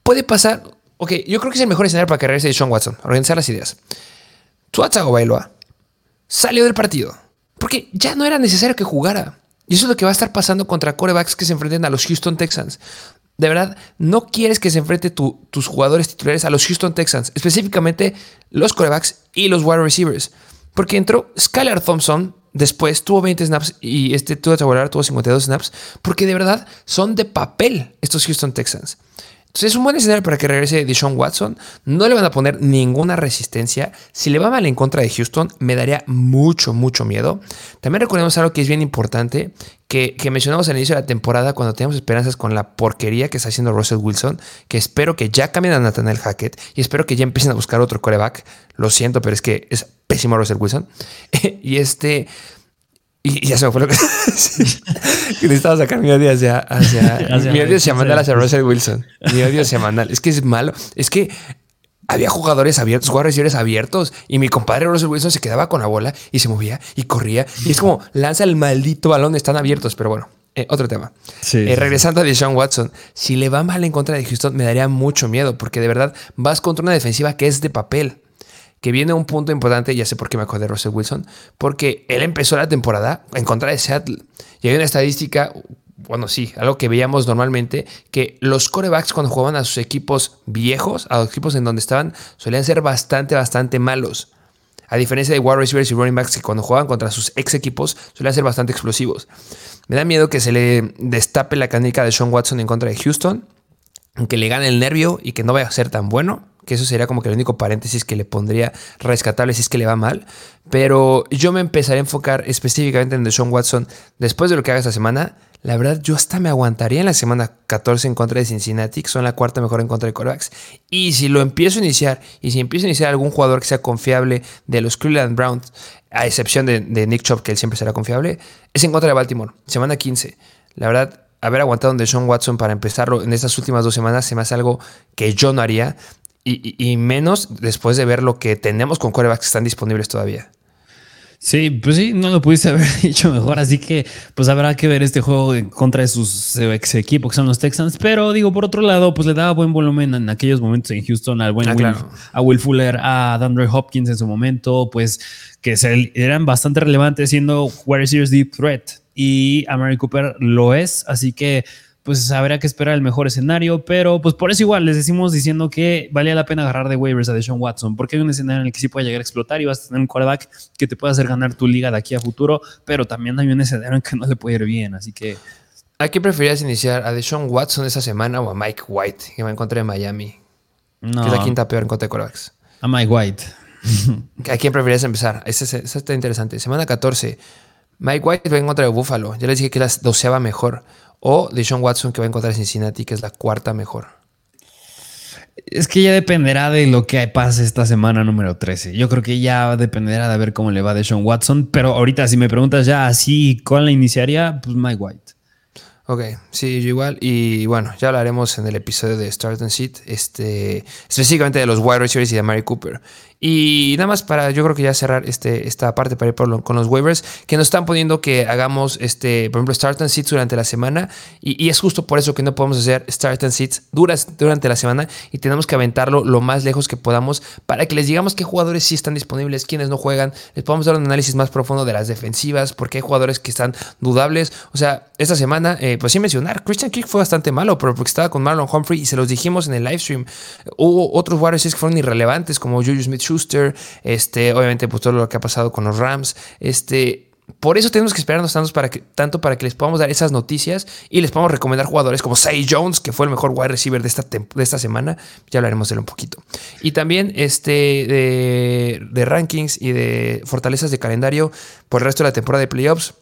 puede pasar. Ok, yo creo que es el mejor escenario para que regrese Sean Watson. Organizar las ideas. Tua Bailoa salió del partido. Porque ya no era necesario que jugara. Y eso es lo que va a estar pasando contra corebacks que se enfrenten a los Houston Texans. De verdad, no quieres que se enfrente tus jugadores titulares a los Houston Texans, específicamente los corebacks y los wide receivers. Porque entró Skylar Thompson, después tuvo 20 snaps y este tuvo que tuvo 52 snaps, porque de verdad son de papel estos Houston Texans. Entonces es un buen escenario para que regrese Deshaun Watson. No le van a poner ninguna resistencia. Si le va mal en contra de Houston, me daría mucho, mucho miedo. También recordemos algo que es bien importante, que, mencionamos al inicio de la temporada cuando teníamos esperanzas con la porquería que está haciendo Russell Wilson, que espero que ya cambien a Nathaniel Hackett y espero que ya empiecen a buscar otro coreback. Lo siento, pero es que es pésimo Russell Wilson. y este... Y, ya se me fue lo que. necesitaba sacar mi odio hacia. hacia, mi odio semanal hacia Russell Wilson. Mi odio semanal. Es que es malo. Es que había jugadores abiertos, jugadores abiertos. Y mi compadre Russell Wilson se quedaba con la bola y se movía y corría. Y es como lanza el maldito balón, están abiertos. Pero bueno, eh, otro tema. Eh, regresando a Deshaun Watson, si le va mal en contra de Houston, me daría mucho miedo porque de verdad vas contra una defensiva que es de papel que viene un punto importante, ya sé por qué me acordé de Russell Wilson, porque él empezó la temporada en contra de Seattle. Y hay una estadística, bueno, sí, algo que veíamos normalmente, que los corebacks cuando jugaban a sus equipos viejos, a los equipos en donde estaban, solían ser bastante, bastante malos. A diferencia de wide receivers y running backs que cuando jugaban contra sus ex equipos solían ser bastante explosivos. Me da miedo que se le destape la canica de Sean Watson en contra de Houston, que le gane el nervio y que no vaya a ser tan bueno que eso sería como que el único paréntesis que le pondría rescatable si es que le va mal. Pero yo me empezaré a enfocar específicamente en Deshaun Watson después de lo que haga esta semana. La verdad, yo hasta me aguantaría en la semana 14 en contra de Cincinnati, que son la cuarta mejor en contra de corebacks. Y si lo empiezo a iniciar, y si empiezo a iniciar algún jugador que sea confiable de los Cleveland Browns, a excepción de, Nick Chop, que él siempre será confiable, es en contra de Baltimore, semana 15. La verdad, haber aguantado en Deshaun Watson para empezarlo en estas últimas dos semanas se me hace algo que yo no haría. Y, menos después de ver lo que tenemos con corebacks que están disponibles todavía. Sí, pues sí, no lo pudiste haber dicho mejor, así que pues habrá que ver este juego en contra de sus ex equipos que son los Texans, pero digo, por otro lado, pues le daba buen volumen en aquellos momentos en Houston al buen ah, Will, a Will Fuller, a DeAndre Hopkins en su momento, pues que se, eran bastante relevantes siendo wide receivers deep threat y a Mary Cooper lo es, así que pues habrá que esperar el mejor escenario, pero pues por eso igual les decimos diciendo que valía la pena agarrar de waivers a Deshaun Watson, porque hay un escenario en el que sí puede llegar a explotar y vas a tener un quarterback que te puede hacer ganar tu liga de aquí a futuro, pero también hay un escenario en que no le puede ir bien, así que... ¿A quién preferirías iniciar? ¿A Deshaun Watson esta semana o a Mike White, que me encontré en Miami? No. Que es la quinta peor en contra de quarterbacks. A Mike White. ¿A quién preferirías empezar? Esa está interesante. Semana 14. Mike White va en contra de Buffalo. Ya les dije que la doceava mejor o de Sean Watson que va a encontrar Cincinnati, que es la cuarta mejor. Es que ya dependerá de lo que pase esta semana número 13. Yo creo que ya dependerá de ver cómo le va de Sean Watson. Pero ahorita, si me preguntas ya así, ¿cuál la iniciaría? Pues Mike White. Ok, sí, yo igual. Y bueno, ya hablaremos en el episodio de Start and Seat, este, específicamente de los wide receivers y de Mary Cooper. Y nada más para, yo creo que ya cerrar este, esta parte para ir con los waivers, que nos están poniendo que hagamos, este, por ejemplo, Start and Seats durante la semana. Y, es justo por eso que no podemos hacer Start and Seats duras durante la semana y tenemos que aventarlo lo más lejos que podamos para que les digamos qué jugadores sí están disponibles, quiénes no juegan. Les podemos dar un análisis más profundo de las defensivas, porque hay jugadores que están dudables. O sea, esta semana, eh, pues sí mencionar, Christian Kirk fue bastante malo, pero porque estaba con Marlon Humphrey y se los dijimos en el live stream. Hubo otros jugadores que fueron irrelevantes, como Juju Smith Schuster, este, obviamente, pues todo lo que ha pasado con los Rams. Este, por eso tenemos que esperarnos tanto para que, tanto para que les podamos dar esas noticias y les podamos recomendar jugadores como Say Jones, que fue el mejor wide receiver de esta, de esta semana. Ya hablaremos de él un poquito. Y también este, de, rankings y de fortalezas de calendario por el resto de la temporada de playoffs.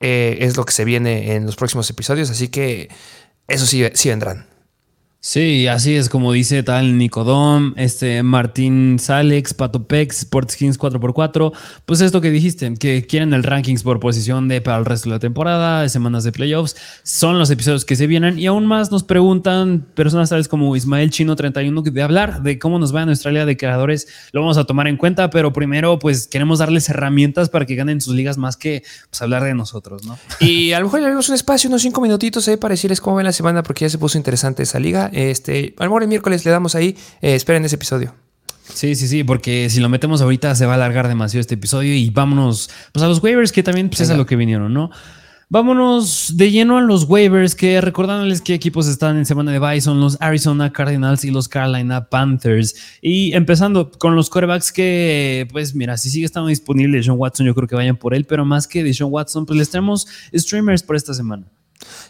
Eh, es lo que se viene en los próximos episodios. Así que eso sí, sí vendrán. Sí, así es como dice tal Nicodom, este Martín Salex, Pato Pex, Sportskins 4x4. Pues esto que dijiste, que quieren el rankings por posición de para el resto de la temporada, semanas de playoffs, son los episodios que se vienen. Y aún más nos preguntan personas tales como Ismael Chino 31 de hablar de cómo nos va en nuestra liga de creadores. Lo vamos a tomar en cuenta, pero primero, pues queremos darles herramientas para que ganen sus ligas más que pues, hablar de nosotros, ¿no? Y a lo mejor le damos un espacio, unos cinco minutitos ahí para decirles cómo ven la semana, porque ya se puso interesante esa liga. Este, a lo mejor el miércoles le damos ahí. Eh, esperen ese episodio. Sí, sí, sí, porque si lo metemos ahorita se va a alargar demasiado este episodio y vámonos pues, a los waivers que también pues, es a lo que vinieron, ¿no? Vámonos de lleno a los waivers, que recordándoles qué equipos están en semana de bye son los Arizona Cardinals y los Carolina Panthers. Y empezando con los quarterbacks que, pues mira, si sigue estando disponible Sean Watson, yo creo que vayan por él, pero más que de Sean Watson, pues les tenemos streamers por esta semana.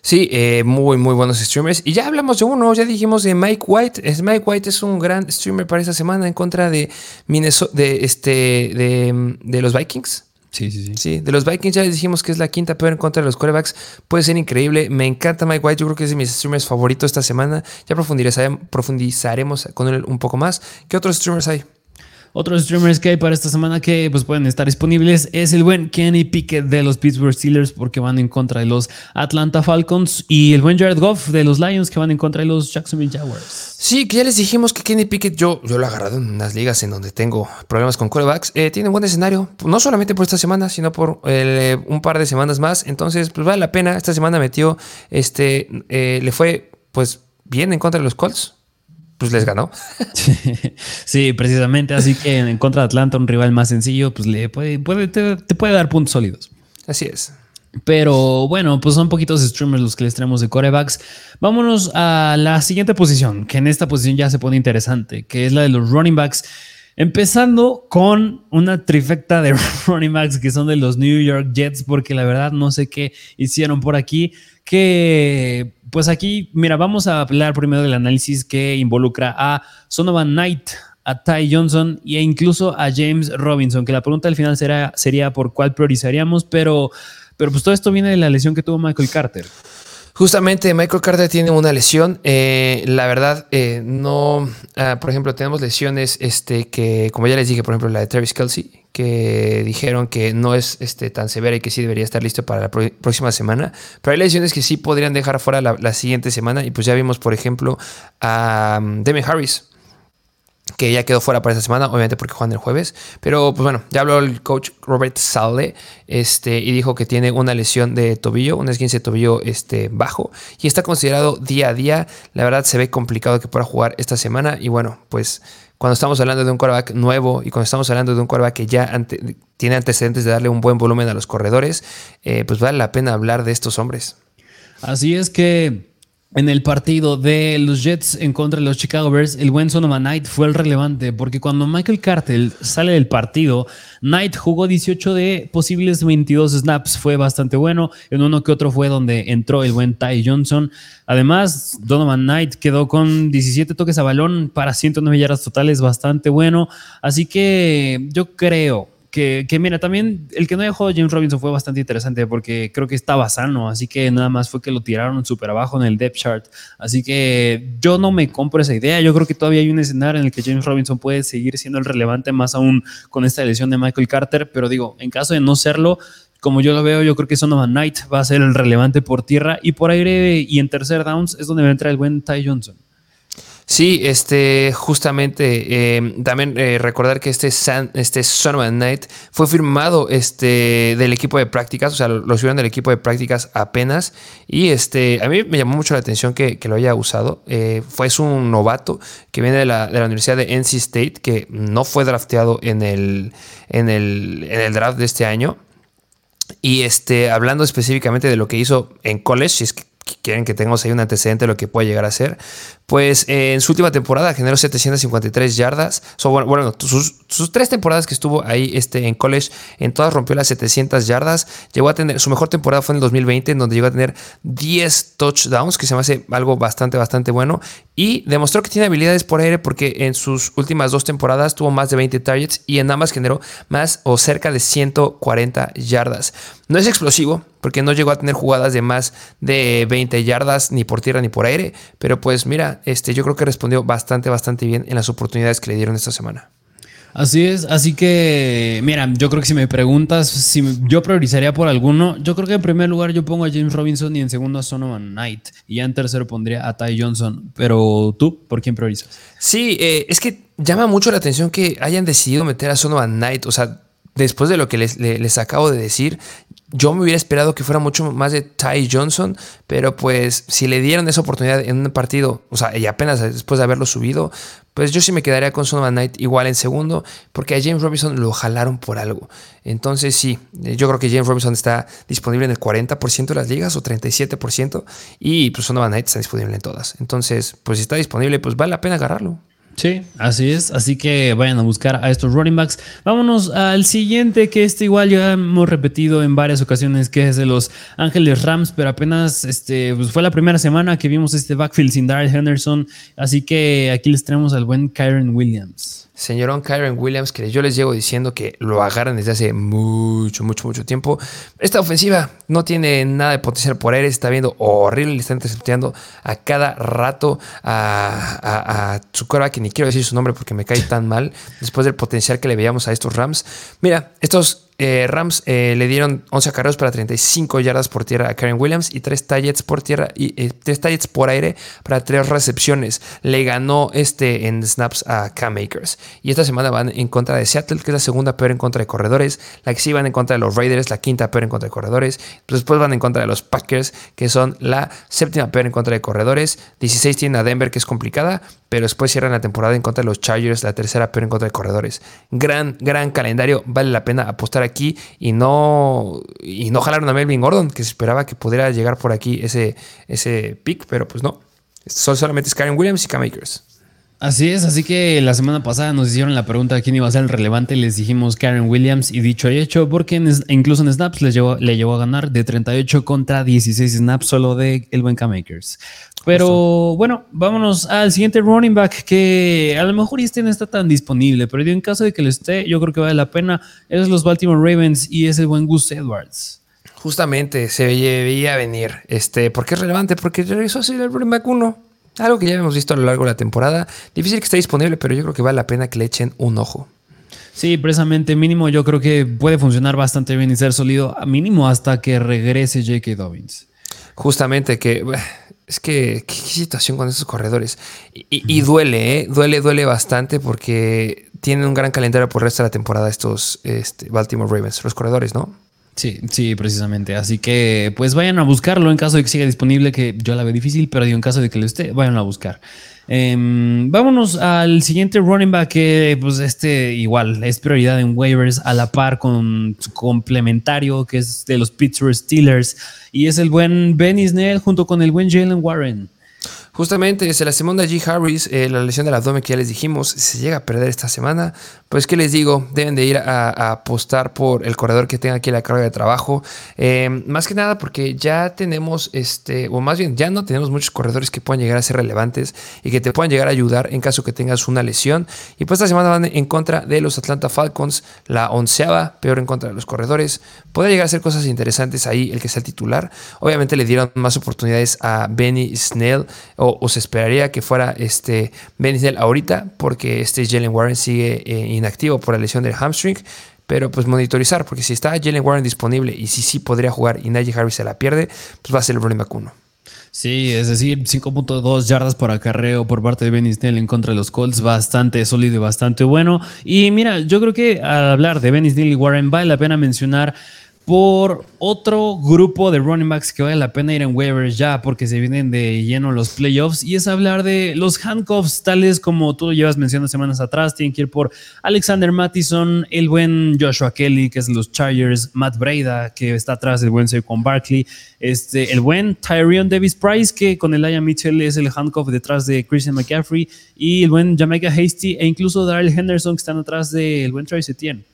Sí, eh, muy, muy buenos streamers. Y ya hablamos de uno, ya dijimos de Mike White. Es, Mike White es un gran streamer para esta semana en contra de Minnesota, de, este, de, de los Vikings. Sí, sí, sí. Sí, de los Vikings ya dijimos que es la quinta peor en contra de los quarterbacks. Puede ser increíble. Me encanta Mike White. Yo creo que es de mis streamers favoritos esta semana. Ya profundizaremos con él un poco más. ¿Qué otros streamers hay? Otros streamers que hay para esta semana que pues, pueden estar disponibles es el buen Kenny Pickett de los Pittsburgh Steelers porque van en contra de los Atlanta Falcons y el buen Jared Goff de los Lions que van en contra de los Jacksonville Jaguars. Sí, que ya les dijimos que Kenny Pickett, yo, yo lo he agarrado en unas ligas en donde tengo problemas con quarterbacks. Eh, tiene un buen escenario, no solamente por esta semana, sino por eh, un par de semanas más. Entonces, pues vale la pena. Esta semana metió, este, eh, le fue pues bien en contra de los Colts pues les ganó. Sí, precisamente. Así que en contra de Atlanta, un rival más sencillo, pues le puede, puede te, puede dar puntos sólidos. Así es. Pero bueno, pues son poquitos streamers los que les traemos de corebacks. Vámonos a la siguiente posición, que en esta posición ya se pone interesante, que es la de los running backs. Empezando con una trifecta de running backs que son de los New York Jets, porque la verdad no sé qué hicieron por aquí. Que pues aquí, mira, vamos a hablar primero del análisis que involucra a Sonovan Knight, a Ty Johnson e incluso a James Robinson, que la pregunta al final será, sería por cuál priorizaríamos, pero, pero pues todo esto viene de la lesión que tuvo Michael Carter. Justamente Michael Carter tiene una lesión. Eh, la verdad, eh, no. Ah, por ejemplo, tenemos lesiones este, que, como ya les dije, por ejemplo, la de Travis Kelsey, que dijeron que no es este, tan severa y que sí debería estar listo para la próxima semana. Pero hay lesiones que sí podrían dejar fuera la, siguiente semana. Y pues ya vimos, por ejemplo, a um, Demi Harris que ya quedó fuera para esta semana, obviamente porque juegan el jueves. Pero pues bueno, ya habló el coach Robert Sale este, y dijo que tiene una lesión de tobillo, una esguince de tobillo este, bajo y está considerado día a día. La verdad se ve complicado que pueda jugar esta semana y bueno, pues cuando estamos hablando de un quarterback nuevo y cuando estamos hablando de un quarterback que ya tiene antecedentes de darle un buen volumen a los corredores, eh, pues vale la pena hablar de estos hombres. Así es que en el partido de los Jets en contra de los Chicago Bears, el buen Sonoma Knight fue el relevante porque cuando Michael Cartel sale del partido, Knight jugó 18 de posibles 22 snaps, fue bastante bueno. En uno que otro fue donde entró el buen Ty Johnson. Además, Donovan Knight quedó con 17 toques a balón para 109 yardas totales, bastante bueno. Así que yo creo que, mira, también el que no dejó James Robinson fue bastante interesante porque creo que estaba sano, así que nada más fue que lo tiraron súper abajo en el depth chart. Así que yo no me compro esa idea. Yo creo que todavía hay un escenario en el que James Robinson puede seguir siendo el relevante, más aún con esta elección de Michael Carter. Pero digo, en caso de no serlo, como yo lo veo, yo creo que Sonovan Knight va a ser el relevante por tierra y por aire y en tercer downs es donde va a entrar el buen Ty Johnson. Sí, este, justamente, eh, también eh, recordar que este, San, este Son of Night fue firmado este, del equipo de prácticas, o sea, lo, subieron del equipo de prácticas apenas. Y este, a mí me llamó mucho la atención que, lo haya usado. Eh, fue un novato que viene de la, de la, Universidad de NC State, que no fue drafteado en el, en el, en el draft de este año. Y este, hablando específicamente de lo que hizo en college, si es que quieren que tengamos ahí un antecedente de lo que puede llegar a ser, pues en su última temporada generó 753 yardas. bueno, sus, tres temporadas que estuvo ahí este, en college, en todas rompió las 700 yardas. Llegó a tener, su mejor temporada fue en el 2020, en donde llegó a tener 10 touchdowns, que se me hace algo bastante, bastante bueno. Y demostró que tiene habilidades por aire porque en sus últimas dos temporadas tuvo más de 20 targets y en ambas generó más o cerca de 140 yardas. No es explosivo porque no llegó a tener jugadas de más de 20 yardas ni por tierra ni por aire, pero pues mira, este, yo creo que respondió bastante, bastante bien en las oportunidades que le dieron esta semana. Así es, así que, mira, yo creo que si me preguntas si yo priorizaría por alguno, yo creo que en primer lugar yo pongo a James Robinson y en segundo a Sonoman Knight y ya en tercero pondría a Ty Johnson. Pero tú, ¿por quién priorizas? Sí, eh, es que llama mucho la atención que hayan decidido meter a Sonoman Knight, o sea, después de lo que les, les, acabo de decir, yo me hubiera esperado que fuera mucho más de Ty Johnson, pero pues si le dieron esa oportunidad en un partido, o sea, y apenas después de haberlo subido, pues yo sí me quedaría con Sonovan Knight igual en segundo, porque a James Robinson lo jalaron por algo. Entonces sí, yo creo que James Robinson está disponible en el 40% de las ligas o 37%, y pues Sonovan Knight está disponible en todas. Entonces, pues si está disponible, pues vale la pena agarrarlo. Sí, así es. Así que vayan a buscar a estos running backs. Vámonos al siguiente, que este igual ya hemos repetido en varias ocasiones, que es de los Ángeles Rams, pero apenas este, pues fue la primera semana que vimos este backfield sin Darrell Henderson. Así que aquí les tenemos al buen Kyron Williams señorón Kyron Williams, que yo les llevo diciendo que lo agarran desde hace mucho, mucho, mucho tiempo. Esta ofensiva no tiene nada de potencial por aire, está viendo horrible, le está interceptando a cada rato a, a, su que ni quiero decir su nombre porque me cae tan mal, después del potencial que le veíamos a estos Rams. Mira, estos eh, Rams eh, le dieron 11 acarreos para 35 yardas por tierra a Karen Williams y 3 targets por tierra y 3 eh, por aire para 3 recepciones. Le ganó este en snaps a Cam Akers. Y esta semana van en contra de Seattle, que es la segunda peor en contra de corredores. La que sí van en contra de los Raiders, la quinta peor en contra de corredores. Después van en contra de los Packers, que son la séptima peor en contra de corredores. 16 tienen a Denver, que es complicada, pero después cierran la temporada en contra de los Chargers, la tercera peor en contra de corredores. Gran, gran calendario. Vale la pena apostar aquí y no, y no jalaron a Melvin Gordon, que se esperaba que pudiera llegar por aquí ese, ese pick, pero pues no. Son solamente Karen Williams y Cam Akers. Así es, así que la semana pasada nos hicieron la pregunta de quién iba a ser el relevante, les dijimos Karen Williams y dicho y hecho, porque incluso en snaps le llevó, le llevó a ganar de 38 contra 16 snaps solo de el buen K-Makers. Pero bueno, vámonos al siguiente running back que a lo mejor este no está tan disponible, pero en caso de que lo esté, yo creo que vale la pena. Es los Baltimore Ravens y es el buen Gus Edwards. Justamente se veía venir. Este, ¿Por qué es relevante? Porque regresó a ser el running back 1. Algo que ya hemos visto a lo largo de la temporada. Difícil que esté disponible, pero yo creo que vale la pena que le echen un ojo. Sí, precisamente mínimo yo creo que puede funcionar bastante bien y ser sólido, mínimo hasta que regrese J.K. Dobbins. Justamente que es que qué situación con esos corredores. Y, duele, ¿eh? duele, duele bastante porque tienen un gran calendario por el resto de la temporada estos este, Baltimore Ravens, los corredores, ¿no? Sí, sí, precisamente. Así que pues vayan a buscarlo en caso de que siga disponible, que yo la veo difícil, pero digo, en caso de que lo esté, vayan a buscar. Em, vámonos al siguiente running back que pues este igual es prioridad en waivers a la par con su complementario que es de los Pittsburgh Steelers y es el buen Benny Snell junto con el buen Jalen Warren. Justamente, se la segunda G. Harris, eh, la lesión del abdomen que ya les dijimos, se llega a perder esta semana. Pues, ¿qué les digo? Deben de ir a, apostar por el corredor que tenga aquí la carga de trabajo. Eh, más que nada porque ya tenemos, este, o más bien, ya no tenemos muchos corredores que puedan llegar a ser relevantes y que te puedan llegar a ayudar en caso que tengas una lesión. Y pues esta semana van en contra de los Atlanta Falcons, la onceava, peor en contra de los corredores. Puede llegar a ser cosas interesantes ahí el que sea titular. Obviamente le dieron más oportunidades a Benny Snell o, se esperaría que fuera este Ben ahorita, porque este Jalen Warren sigue eh, inactivo por la lesión del hamstring. Pero pues monitorizar, porque si está Jalen Warren disponible y si sí podría jugar y Najee Harris se la pierde, pues va a ser el running back Sí, es decir, 5.2 yardas por acarreo por parte de Ben Snell en contra de los Colts, bastante sólido y bastante bueno. Y mira, yo creo que al hablar de Ben Snell y Warren vale la pena mencionar por otro grupo de running backs que vale la pena ir en waivers ya porque se vienen de lleno los playoffs y es hablar de los handcuffs tales como tú llevas mencionando semanas atrás, tienen que ir por Alexander Mattison, el buen Joshua Kelly que es los Chargers, Matt Breda que está atrás del buen Saquon Barkley, este, el buen Tyrion Davis Price que con el Aya Mitchell es el handcuff detrás de Christian McCaffrey y el buen Jamaica Hasty e incluso Daryl Henderson que están atrás del buen Travis Etienne.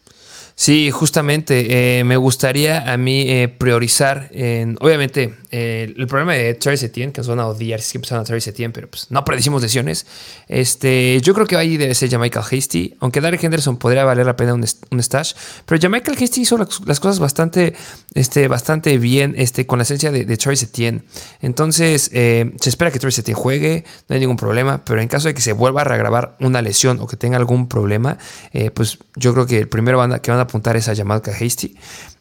Sí, justamente. Eh, me gustaría a mí eh, priorizar en. Obviamente, eh, el problema de Travis Etienne, que nos van a odiar si empezaron a Travis Etienne, pero pues no predecimos lesiones. Este, yo creo que ahí debe ser Michael Hasty. Aunque Derek Henderson podría valer la pena un, un stash. Pero Michael Hasty hizo las, cosas bastante, este, bastante bien este, con la esencia de, de Travis Etienne. Entonces, se espera que Travis Etienne juegue, no hay ningún problema. Pero en caso de que se vuelva a regrabar una lesión o que tenga algún problema, pues yo creo que el primero que van a apuntar esa llamada Hasty.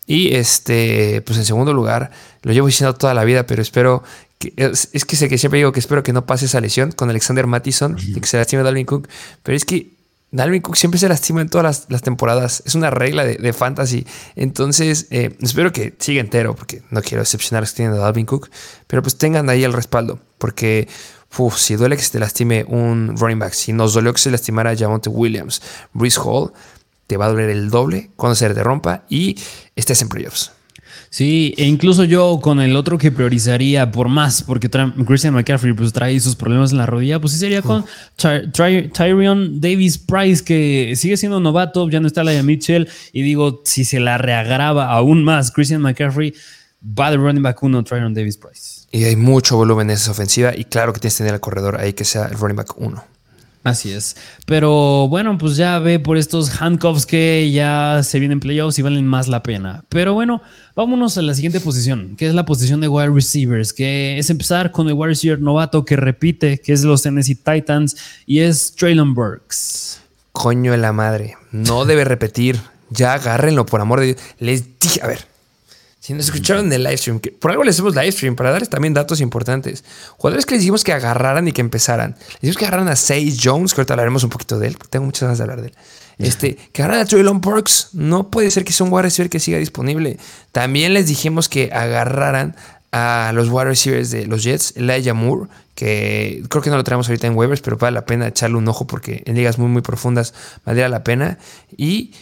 Y este, pues en segundo lugar, lo llevo diciendo toda la vida, pero espero que, es, que sé que siempre digo que espero que no pase esa lesión con Alexander Mattison y que se lastime Dalvin Cook, pero es que Dalvin Cook siempre se lastima en todas las, temporadas. Es una regla de, fantasy. Entonces, eh, espero que siga entero, porque no quiero decepcionar a los que tienen a Dalvin Cook. Pero pues tengan ahí el respaldo, porque si duele que se te lastime un running back, si nos dolió que se lastimara Jamonte Williams, Bruce Hall, te va a doler el doble cuando se te rompa y estés en playoffs. Sí, e incluso yo con el otro que priorizaría por más, porque Christian McCaffrey pues, trae sus problemas en la rodilla, pues sí sería con Tyrion Davis Price, que sigue siendo novato, ya no está la Mitchell, y digo, si se la reagrava aún más Christian McCaffrey, va de running back uno Tyrion Davis Price. Y hay mucho volumen en esa ofensiva, y claro que tienes que tener al corredor ahí que sea el running back uno. Así es. Pero bueno, pues ya ve por estos handcuffs que ya se vienen playoffs y valen más la pena. Pero bueno, vámonos a la siguiente posición, que es la posición de wide receivers, que es empezar con el wide receiver novato que repite, que es los Tennessee Titans, y es Traylon Burks. Coño de la madre, no debe repetir. Ya agárrenlo, por amor de Dios. Les dije, a ver, si nos escucharon en el live stream, que por algo les hacemos live stream para darles también datos importantes. Jugadores que les dijimos que agarraran y que empezaran. Les dijimos que agarraran a Say Jones, que ahorita hablaremos un poquito de él, porque tengo muchas ganas de hablar de él. Este, que agarraran a Traylon Burks. No puede ser que sea un wide receiver que siga disponible. También les dijimos que agarraran a los wide receivers de los Jets, Elijah Moore, que creo que no lo traemos ahorita en waivers, pero vale la pena echarle un ojo porque en ligas muy, muy profundas valdría la pena. Y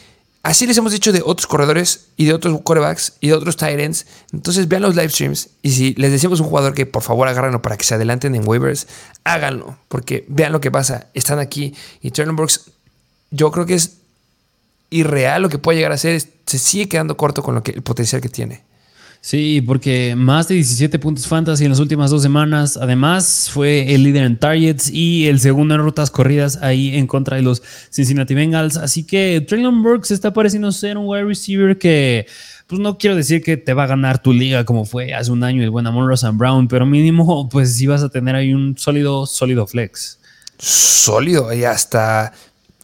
Así les hemos dicho de otros corredores y de otros quarterbacks y de otros tight ends. Entonces vean los live streams y si les decimos a un jugador que por favor agárrenlo para que se adelanten en waivers, háganlo. Porque vean lo que pasa. Están aquí y Traylon yo creo que es irreal lo que puede llegar a ser. Se sigue quedando corto con lo que, el potencial que tiene. Sí, porque más de 17 puntos fantasy en las últimas dos semanas. Además, fue el líder en targets y el segundo en rutas corridas ahí en contra de los Cincinnati Bengals. Así que Traylon Burks está pareciendo ser un wide receiver que, pues no quiero decir que te va a ganar tu liga como fue hace un año el buen Amon Ross Brown, pero mínimo, pues sí vas a tener ahí un sólido, sólido flex. Sólido y hasta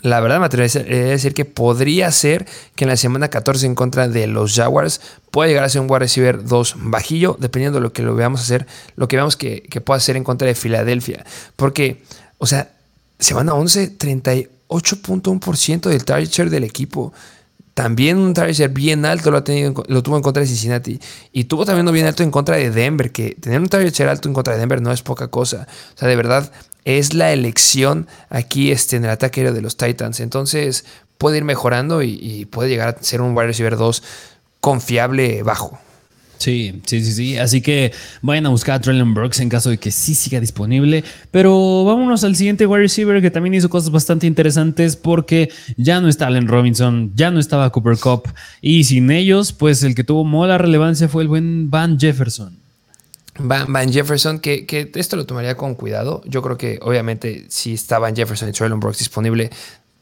la verdad me atrevería a decir que podría ser que en la semana 14 en contra de los Jaguars pueda llegar a ser un wide receiver 2 bajillo, dependiendo de lo que lo veamos hacer, lo que veamos que, pueda hacer en contra de Filadelfia. Porque, o sea, se van a 11, 38.1% del target share del equipo. También un target bien alto lo, ha tenido, lo tuvo en contra de Cincinnati. Y tuvo también uno bien alto en contra de Denver, que tener un target alto en contra de Denver no es poca cosa. O sea, de verdad, es la elección aquí este, en el ataque de los Titans. Entonces puede ir mejorando y, puede llegar a ser un wide receiver 2 confiable bajo. Sí, sí, sí, sí. Así que vayan a buscar a Traylon Brooks en caso de que sí siga disponible. Pero vámonos al siguiente wide receiver que también hizo cosas bastante interesantes porque ya no está Allen Robinson, ya no estaba Cooper Cup. Y sin ellos, pues el que tuvo mola relevancia fue el buen Van Jefferson. Van, Jefferson, que, esto lo tomaría con cuidado. Yo creo que obviamente si está Van Jefferson y Traylon Brooks disponible,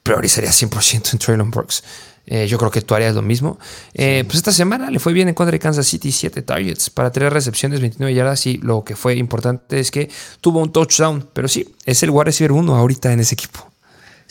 priorizaría 100% en Traylon Brooks. Eh, yo creo que tú harías lo mismo. Eh, pues esta semana le fue bien en contra de Kansas City, 7 targets para 3 recepciones, 29 yardas y lo que fue importante es que tuvo un touchdown. Pero sí, es el wide receiver 1 ahorita en ese equipo.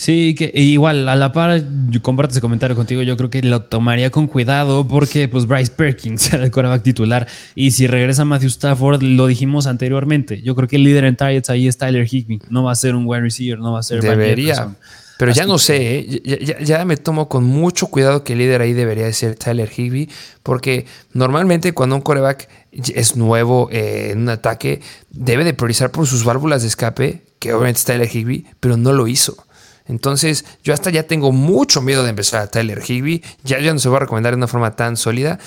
Sí, que igual, a la par, yo comparto ese comentario contigo, yo creo que lo tomaría con cuidado porque pues Bryce Perkins era el quarterback titular y si regresa Matthew Stafford, lo dijimos anteriormente, yo creo que el líder en targets ahí es Tyler Higbee, no va a ser un wide receiver, no va a ser... Debería, pero ya no sé, ¿eh? ya, me tomo con mucho cuidado que el líder ahí debería ser Tyler Higbee porque normalmente cuando un quarterback es nuevo eh, en un ataque, debe de priorizar por sus válvulas de escape, que obviamente es Tyler Higbee, pero no lo hizo. Entonces, yo hasta ya tengo mucho miedo de empezar a Tyler Higby. Ya, ya no se va a recomendar de una forma tan sólida.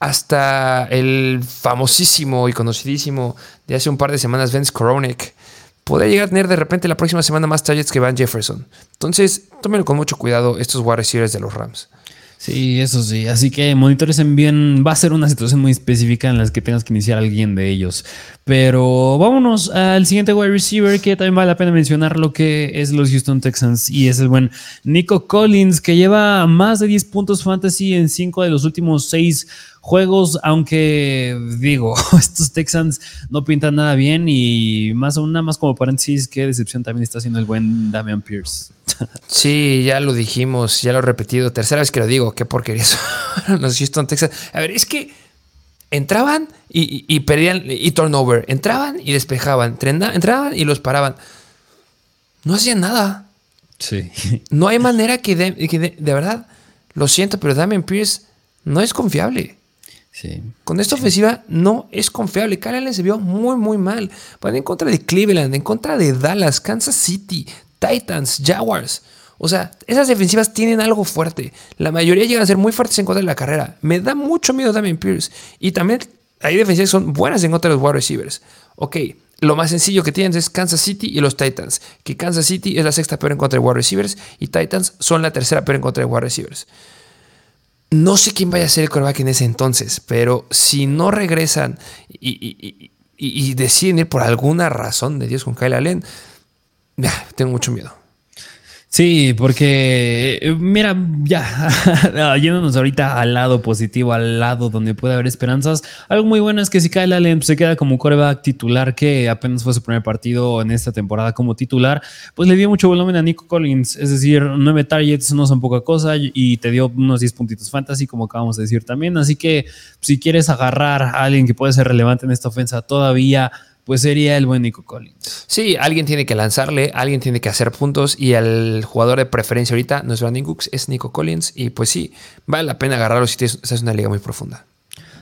Hasta el famosísimo y conocidísimo de hace un par de semanas, Vince Koronek, podría llegar a tener de repente la próxima semana más targets que Van Jefferson. Entonces, tómenlo con mucho cuidado estos wide receivers de los Rams. Sí, eso sí. Así que monitoresen bien. Va a ser una situación muy específica en la que tengas que iniciar a alguien de ellos. Pero vámonos al siguiente wide receiver que también vale la pena mencionar lo que es los Houston Texans y es el buen Nico Collins que lleva más de 10 puntos fantasy en 5 de los últimos 6 juegos, aunque digo, estos Texans no pintan nada bien y más aún nada más como paréntesis, qué decepción también está haciendo el buen Damian Pierce. Sí, ya lo dijimos, ya lo he repetido, tercera vez que lo digo, qué porquería los Houston Texans. A ver, es que entraban y, perdían y turnover, entraban y despejaban, entraban y los paraban. No hacían nada. Sí. No hay manera que, de, de verdad, lo siento, pero Damian Pierce no es confiable. Con esta ofensiva no es confiable. Kyle se vio muy, muy mal. Van en contra de Cleveland, en contra de Dallas, Kansas City, Titans, Jaguars. O sea, esas defensivas tienen algo fuerte. La mayoría llegan a ser muy fuertes en contra de la carrera. Me da mucho miedo también Pierce. Y también hay defensivas que son buenas en contra de los wide receivers. Ok, lo más sencillo que tienen es Kansas City y los Titans. Que Kansas City es la sexta peor en contra de wide receivers y Titans son la tercera peor en contra de wide receivers. No sé quién vaya a ser el coreback en ese entonces, pero si no regresan y, deciden ir por alguna razón de Dios con Kyle Allen, tengo mucho miedo. Sí, porque eh, mira, ya yéndonos ahorita al lado positivo, al lado donde puede haber esperanzas. Algo muy bueno es que si Kyle Allen se queda como coreback titular, que apenas fue su primer partido en esta temporada como titular, pues le dio mucho volumen a Nico Collins. Es decir, nueve targets no son poca cosa y te dio unos 10 puntitos fantasy, como acabamos de decir también. Así que si quieres agarrar a alguien que puede ser relevante en esta ofensa todavía pues sería el buen Nico Collins. Sí, alguien tiene que lanzarle, alguien tiene que hacer puntos y el jugador de preferencia ahorita no es Brandon Cooks, es Nico Collins y pues sí, vale la pena agarrarlo si es una liga muy profunda.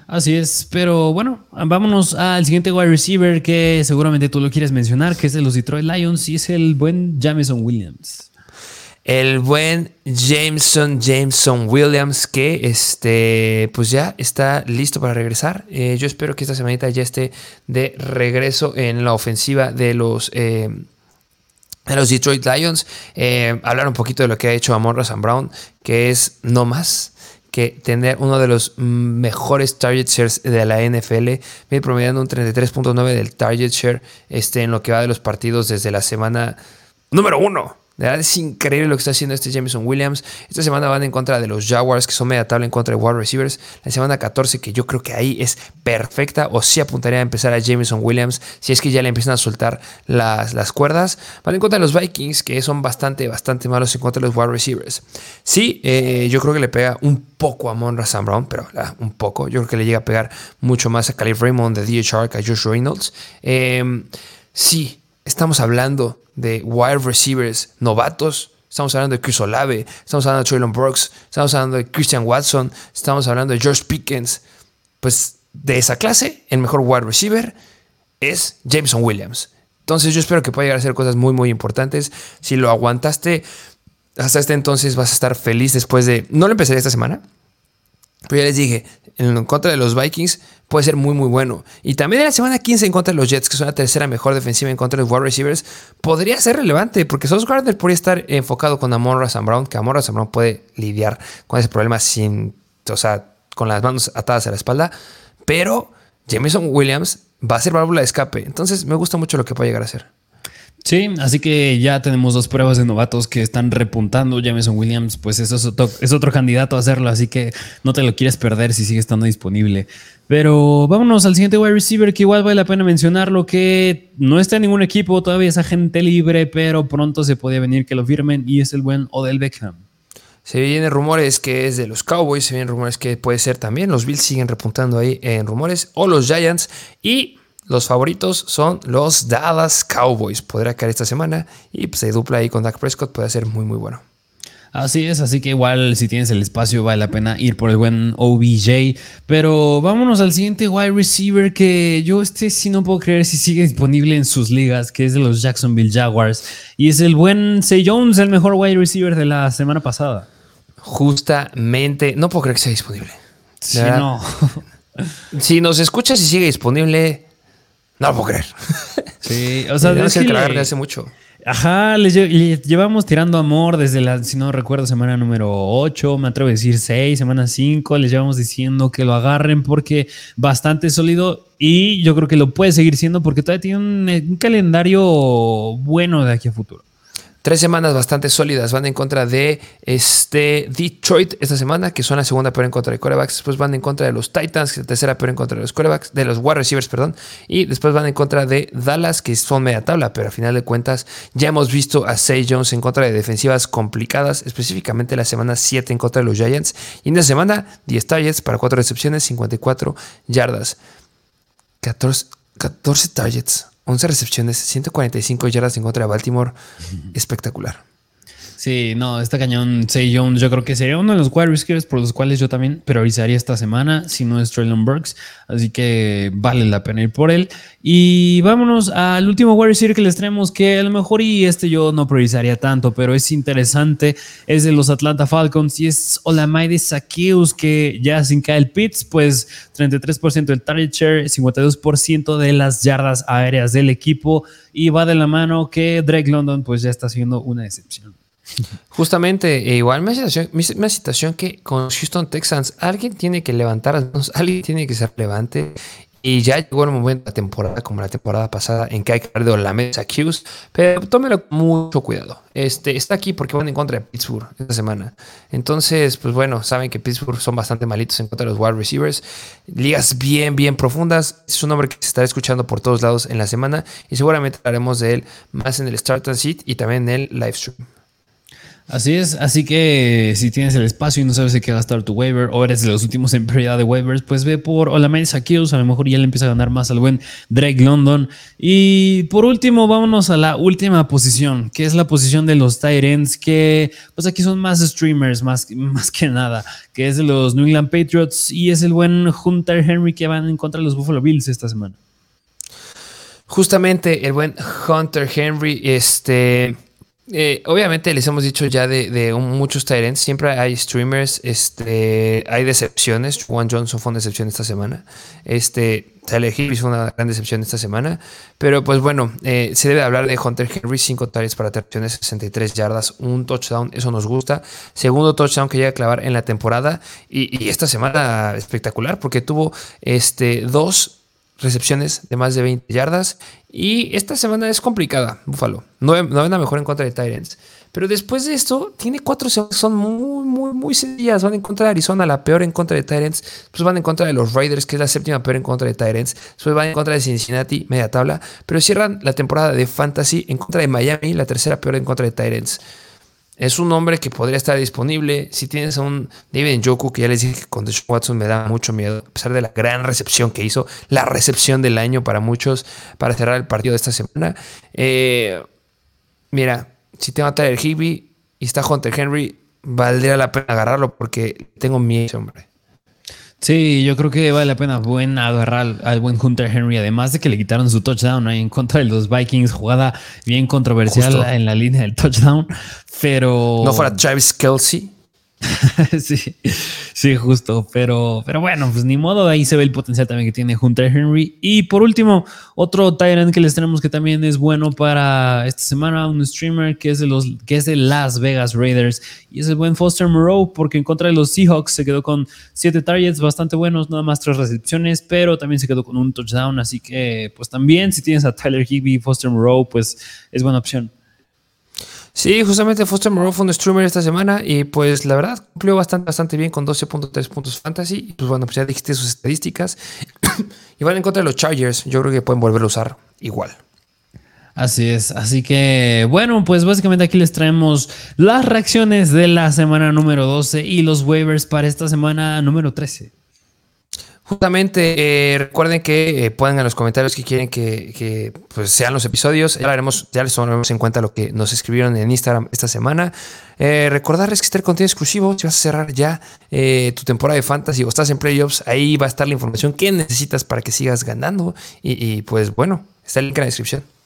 Así es, pero bueno, vámonos al siguiente wide receiver que seguramente tú lo quieres mencionar, que es de los Detroit Lions y es el buen Jameson Williams el buen Jameson, Jameson Williams, que este, pues ya está listo para regresar. Eh, yo espero que esta semanita ya esté de regreso en la ofensiva de los, eh, de los Detroit Lions. Eh, hablar un poquito de lo que ha hecho Amon Ross Brown, que es no más que tener uno de los mejores target shares de la NFL, viene promediando un 33.9 del target share este, en lo que va de los partidos desde la semana número uno de verdad es increíble lo que está haciendo este Jameson Williams. Esta semana van en contra de los Jaguars, que son media tabla en contra de wide receivers. La semana 14, que yo creo que ahí es perfecta, o sí apuntaría a empezar a Jameson Williams, si es que ya le empiezan a soltar las, las cuerdas. Van en contra de los Vikings, que son bastante, bastante malos en contra de los wide receivers. Sí, eh, yo creo que le pega un poco a Monra Sam Brown, pero un poco. Yo creo que le llega a pegar mucho más a Calif Raymond de DHR que a Josh Reynolds. Eh, sí, estamos hablando de wide receivers novatos. Estamos hablando de Chris Olave, estamos hablando de Traylon Brooks, estamos hablando de Christian Watson, estamos hablando de George Pickens. Pues de esa clase, el mejor wide receiver es Jameson Williams. Entonces yo espero que pueda llegar a hacer cosas muy, muy importantes. Si lo aguantaste hasta este entonces, vas a estar feliz después de... No lo empezaré esta semana, pero ya les dije, en contra de los Vikings puede ser muy, muy bueno. Y también en la semana 15 en contra de los Jets, que son la tercera mejor defensiva en contra de los wide receivers, podría ser relevante, porque Sos Gardner podría estar enfocado con Amon Razan Brown, que Amon Razan Brown puede lidiar con ese problema sin, o sea, con las manos atadas a la espalda. Pero Jameson Williams va a ser válvula de escape. Entonces me gusta mucho lo que puede llegar a ser. Sí, así que ya tenemos dos pruebas de novatos que están repuntando. Jameson Williams, pues eso es otro, candidato a hacerlo, así que no te lo quieres perder si sigue estando disponible. Pero vámonos al siguiente wide receiver que igual vale la pena mencionarlo, que no está en ningún equipo, todavía es agente libre, pero pronto se podía venir que lo firmen y es el buen Odell Beckham. Se vienen rumores que es de los Cowboys, se vienen rumores que puede ser también. Los Bills siguen repuntando ahí en rumores, o los Giants. Y los favoritos son los Dallas Cowboys. Podrá caer esta semana y pues, se dupla ahí con Dak Prescott. Puede ser muy, muy bueno. Así es, así que igual si tienes el espacio vale la pena ir por el buen OBJ. Pero vámonos al siguiente wide receiver que yo este sí no puedo creer si sigue disponible en sus ligas, que es de los Jacksonville Jaguars. Y es el buen Say Jones, el mejor wide receiver de la semana pasada. Justamente, no puedo creer que sea disponible. Sí, no. si nos escuchas y sigue disponible, no puedo creer. Sí, o sea, es que, que hace mucho. Ajá, les, llevamos tirando amor desde la, si no recuerdo, semana número 8, me atrevo a decir 6, semana 5, les llevamos diciendo que lo agarren porque bastante sólido y yo creo que lo puede seguir siendo porque todavía tiene un calendario bueno de aquí a futuro. Tres semanas bastante sólidas. Van en contra de este Detroit esta semana, que son la segunda peor en contra de corebacks. Después van en contra de los Titans, que es la tercera peor en contra de los corebacks, de los wide receivers, perdón. Y después van en contra de Dallas, que son media tabla, pero a final de cuentas ya hemos visto a Say Jones en contra de defensivas complicadas, específicamente la semana 7 en contra de los Giants. Y en la semana 10 targets para 4 recepciones, 54 yardas. 14, 14 targets. 11 recepciones, 145 yardas en contra de Baltimore. Espectacular. Sí, no, está cañón. Say Jones, yo creo que sería uno de los wide receivers por los cuales yo también priorizaría esta semana, si no es Traylon Burks. Así que vale la pena ir por él. Y vámonos al último wide receiver que les traemos, que a lo mejor y este yo no priorizaría tanto, pero es interesante. Es de los Atlanta Falcons y es Olamaide Sakius, que ya sin caer Pitts, pues 33% del target share, 52% de las yardas aéreas del equipo. Y va de la mano que Drake London, pues ya está siendo una decepción. Justamente, e igual una situación, situación que con Houston Texans alguien tiene que levantar alguien tiene que ser relevante. Y ya llegó el momento de la temporada, como la temporada pasada, en que hay que hablar de la mesa Qs, pero tómelo con mucho cuidado. Este, está aquí porque van en contra de Pittsburgh esta semana. Entonces, pues bueno, saben que Pittsburgh son bastante malitos en contra de los wide receivers. Ligas bien, bien profundas. Es un nombre que se estará escuchando por todos lados en la semana y seguramente hablaremos de él más en el Start and Seat y también en el live stream. Así es, así que si tienes el espacio y no sabes qué gastar tu waiver o eres de los últimos en prioridad de waivers, pues ve por Olamide Sakios, a lo mejor ya le empieza a ganar más al buen Drake London. Y por último, vámonos a la última posición, que es la posición de los Tyrants, que pues aquí son más streamers, más, más que nada, que es de los New England Patriots y es el buen Hunter Henry que van en contra de los Buffalo Bills esta semana. Justamente el buen Hunter Henry, este eh, obviamente les hemos dicho ya de, muchos Tyrants, siempre hay streamers, este, hay decepciones. Juan Johnson fue una decepción esta semana. Este, Tyler fue una gran decepción esta semana. Pero pues bueno, eh, se debe hablar de Hunter Henry, 5 targets para terciones, 63 yardas, un touchdown, eso nos gusta. Segundo touchdown que llega a clavar en la temporada. Y, esta semana espectacular porque tuvo este, dos recepciones de más de 20 yardas. Y esta semana es complicada, Buffalo. No, no la mejor en contra de Tyrants. Pero después de esto, tiene cuatro semanas son muy, muy, muy sencillas. Van en contra de Arizona, la peor en contra de Tyrants. Después van en contra de los Raiders, que es la séptima peor en contra de Tyrants. Después van en contra de Cincinnati, media tabla. Pero cierran la temporada de Fantasy en contra de Miami, la tercera peor en contra de Tyrants. Es un hombre que podría estar disponible. Si tienes a un David Njoku, que ya les dije que con Deshaun Watson me da mucho miedo, a pesar de la gran recepción que hizo, la recepción del año para muchos, para cerrar el partido de esta semana. Eh, mira, si tengo a Tyler Higby y está Hunter Henry, valdría la pena agarrarlo porque tengo miedo, hombre. Sí, yo creo que vale la pena buen agarrar al, buen Hunter Henry, además de que le quitaron su touchdown ahí en contra de los Vikings, jugada bien controversial en la línea del touchdown, pero... No fuera Travis Kelsey. sí, sí, justo. Pero, pero bueno, pues ni modo. Ahí se ve el potencial también que tiene Hunter Henry. Y por último, otro Tyrant que les tenemos que también es bueno para esta semana, un streamer que es de los que es de Las Vegas Raiders. Y es el buen Foster Moreau, porque en contra de los Seahawks se quedó con siete targets bastante buenos, nada más tres recepciones, pero también se quedó con un touchdown. Así que, pues también, si tienes a Tyler Higby y Foster Moreau, pues es buena opción. Sí, justamente Foster Moreau fue un streamer esta semana y pues la verdad cumplió bastante, bastante bien con 12.3 puntos fantasy. Y pues bueno, pues ya dijiste sus estadísticas. y van en contra de los Chargers. Yo creo que pueden volver a usar igual. Así es, así que bueno, pues básicamente aquí les traemos las reacciones de la semana número 12 y los waivers para esta semana número 13. Justamente, eh, recuerden que eh, pongan en los comentarios que quieren que, pues, sean los episodios. Ya, haremos, ya les tomaremos en cuenta lo que nos escribieron en Instagram esta semana. Eh, recordarles que está el contenido exclusivo. Si vas a cerrar ya tu temporada de fantasy o estás en playoffs, ahí va a estar la información que necesitas para que sigas ganando. Y pues bueno, está el link en la descripción.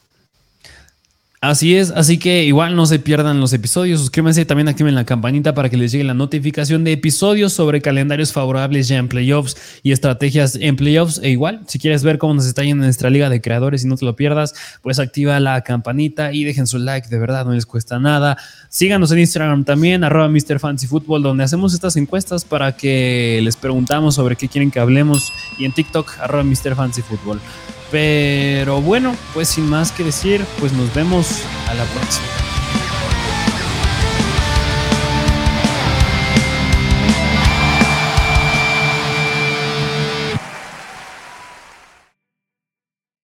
Así es, así que igual no se pierdan los episodios, suscríbanse y también activen la campanita para que les llegue la notificación de episodios sobre calendarios favorables ya en playoffs y estrategias en playoffs. E igual, si quieres ver cómo nos está yendo en nuestra liga de creadores y no te lo pierdas, pues activa la campanita y dejen su like, de verdad, no les cuesta nada. Síganos en Instagram también, arroba Mr. Donde hacemos estas encuestas para que les preguntamos sobre qué quieren que hablemos y en TikTok, arroba Mr. Pero bueno, pues sin más que decir, pues nos vemos a la próxima.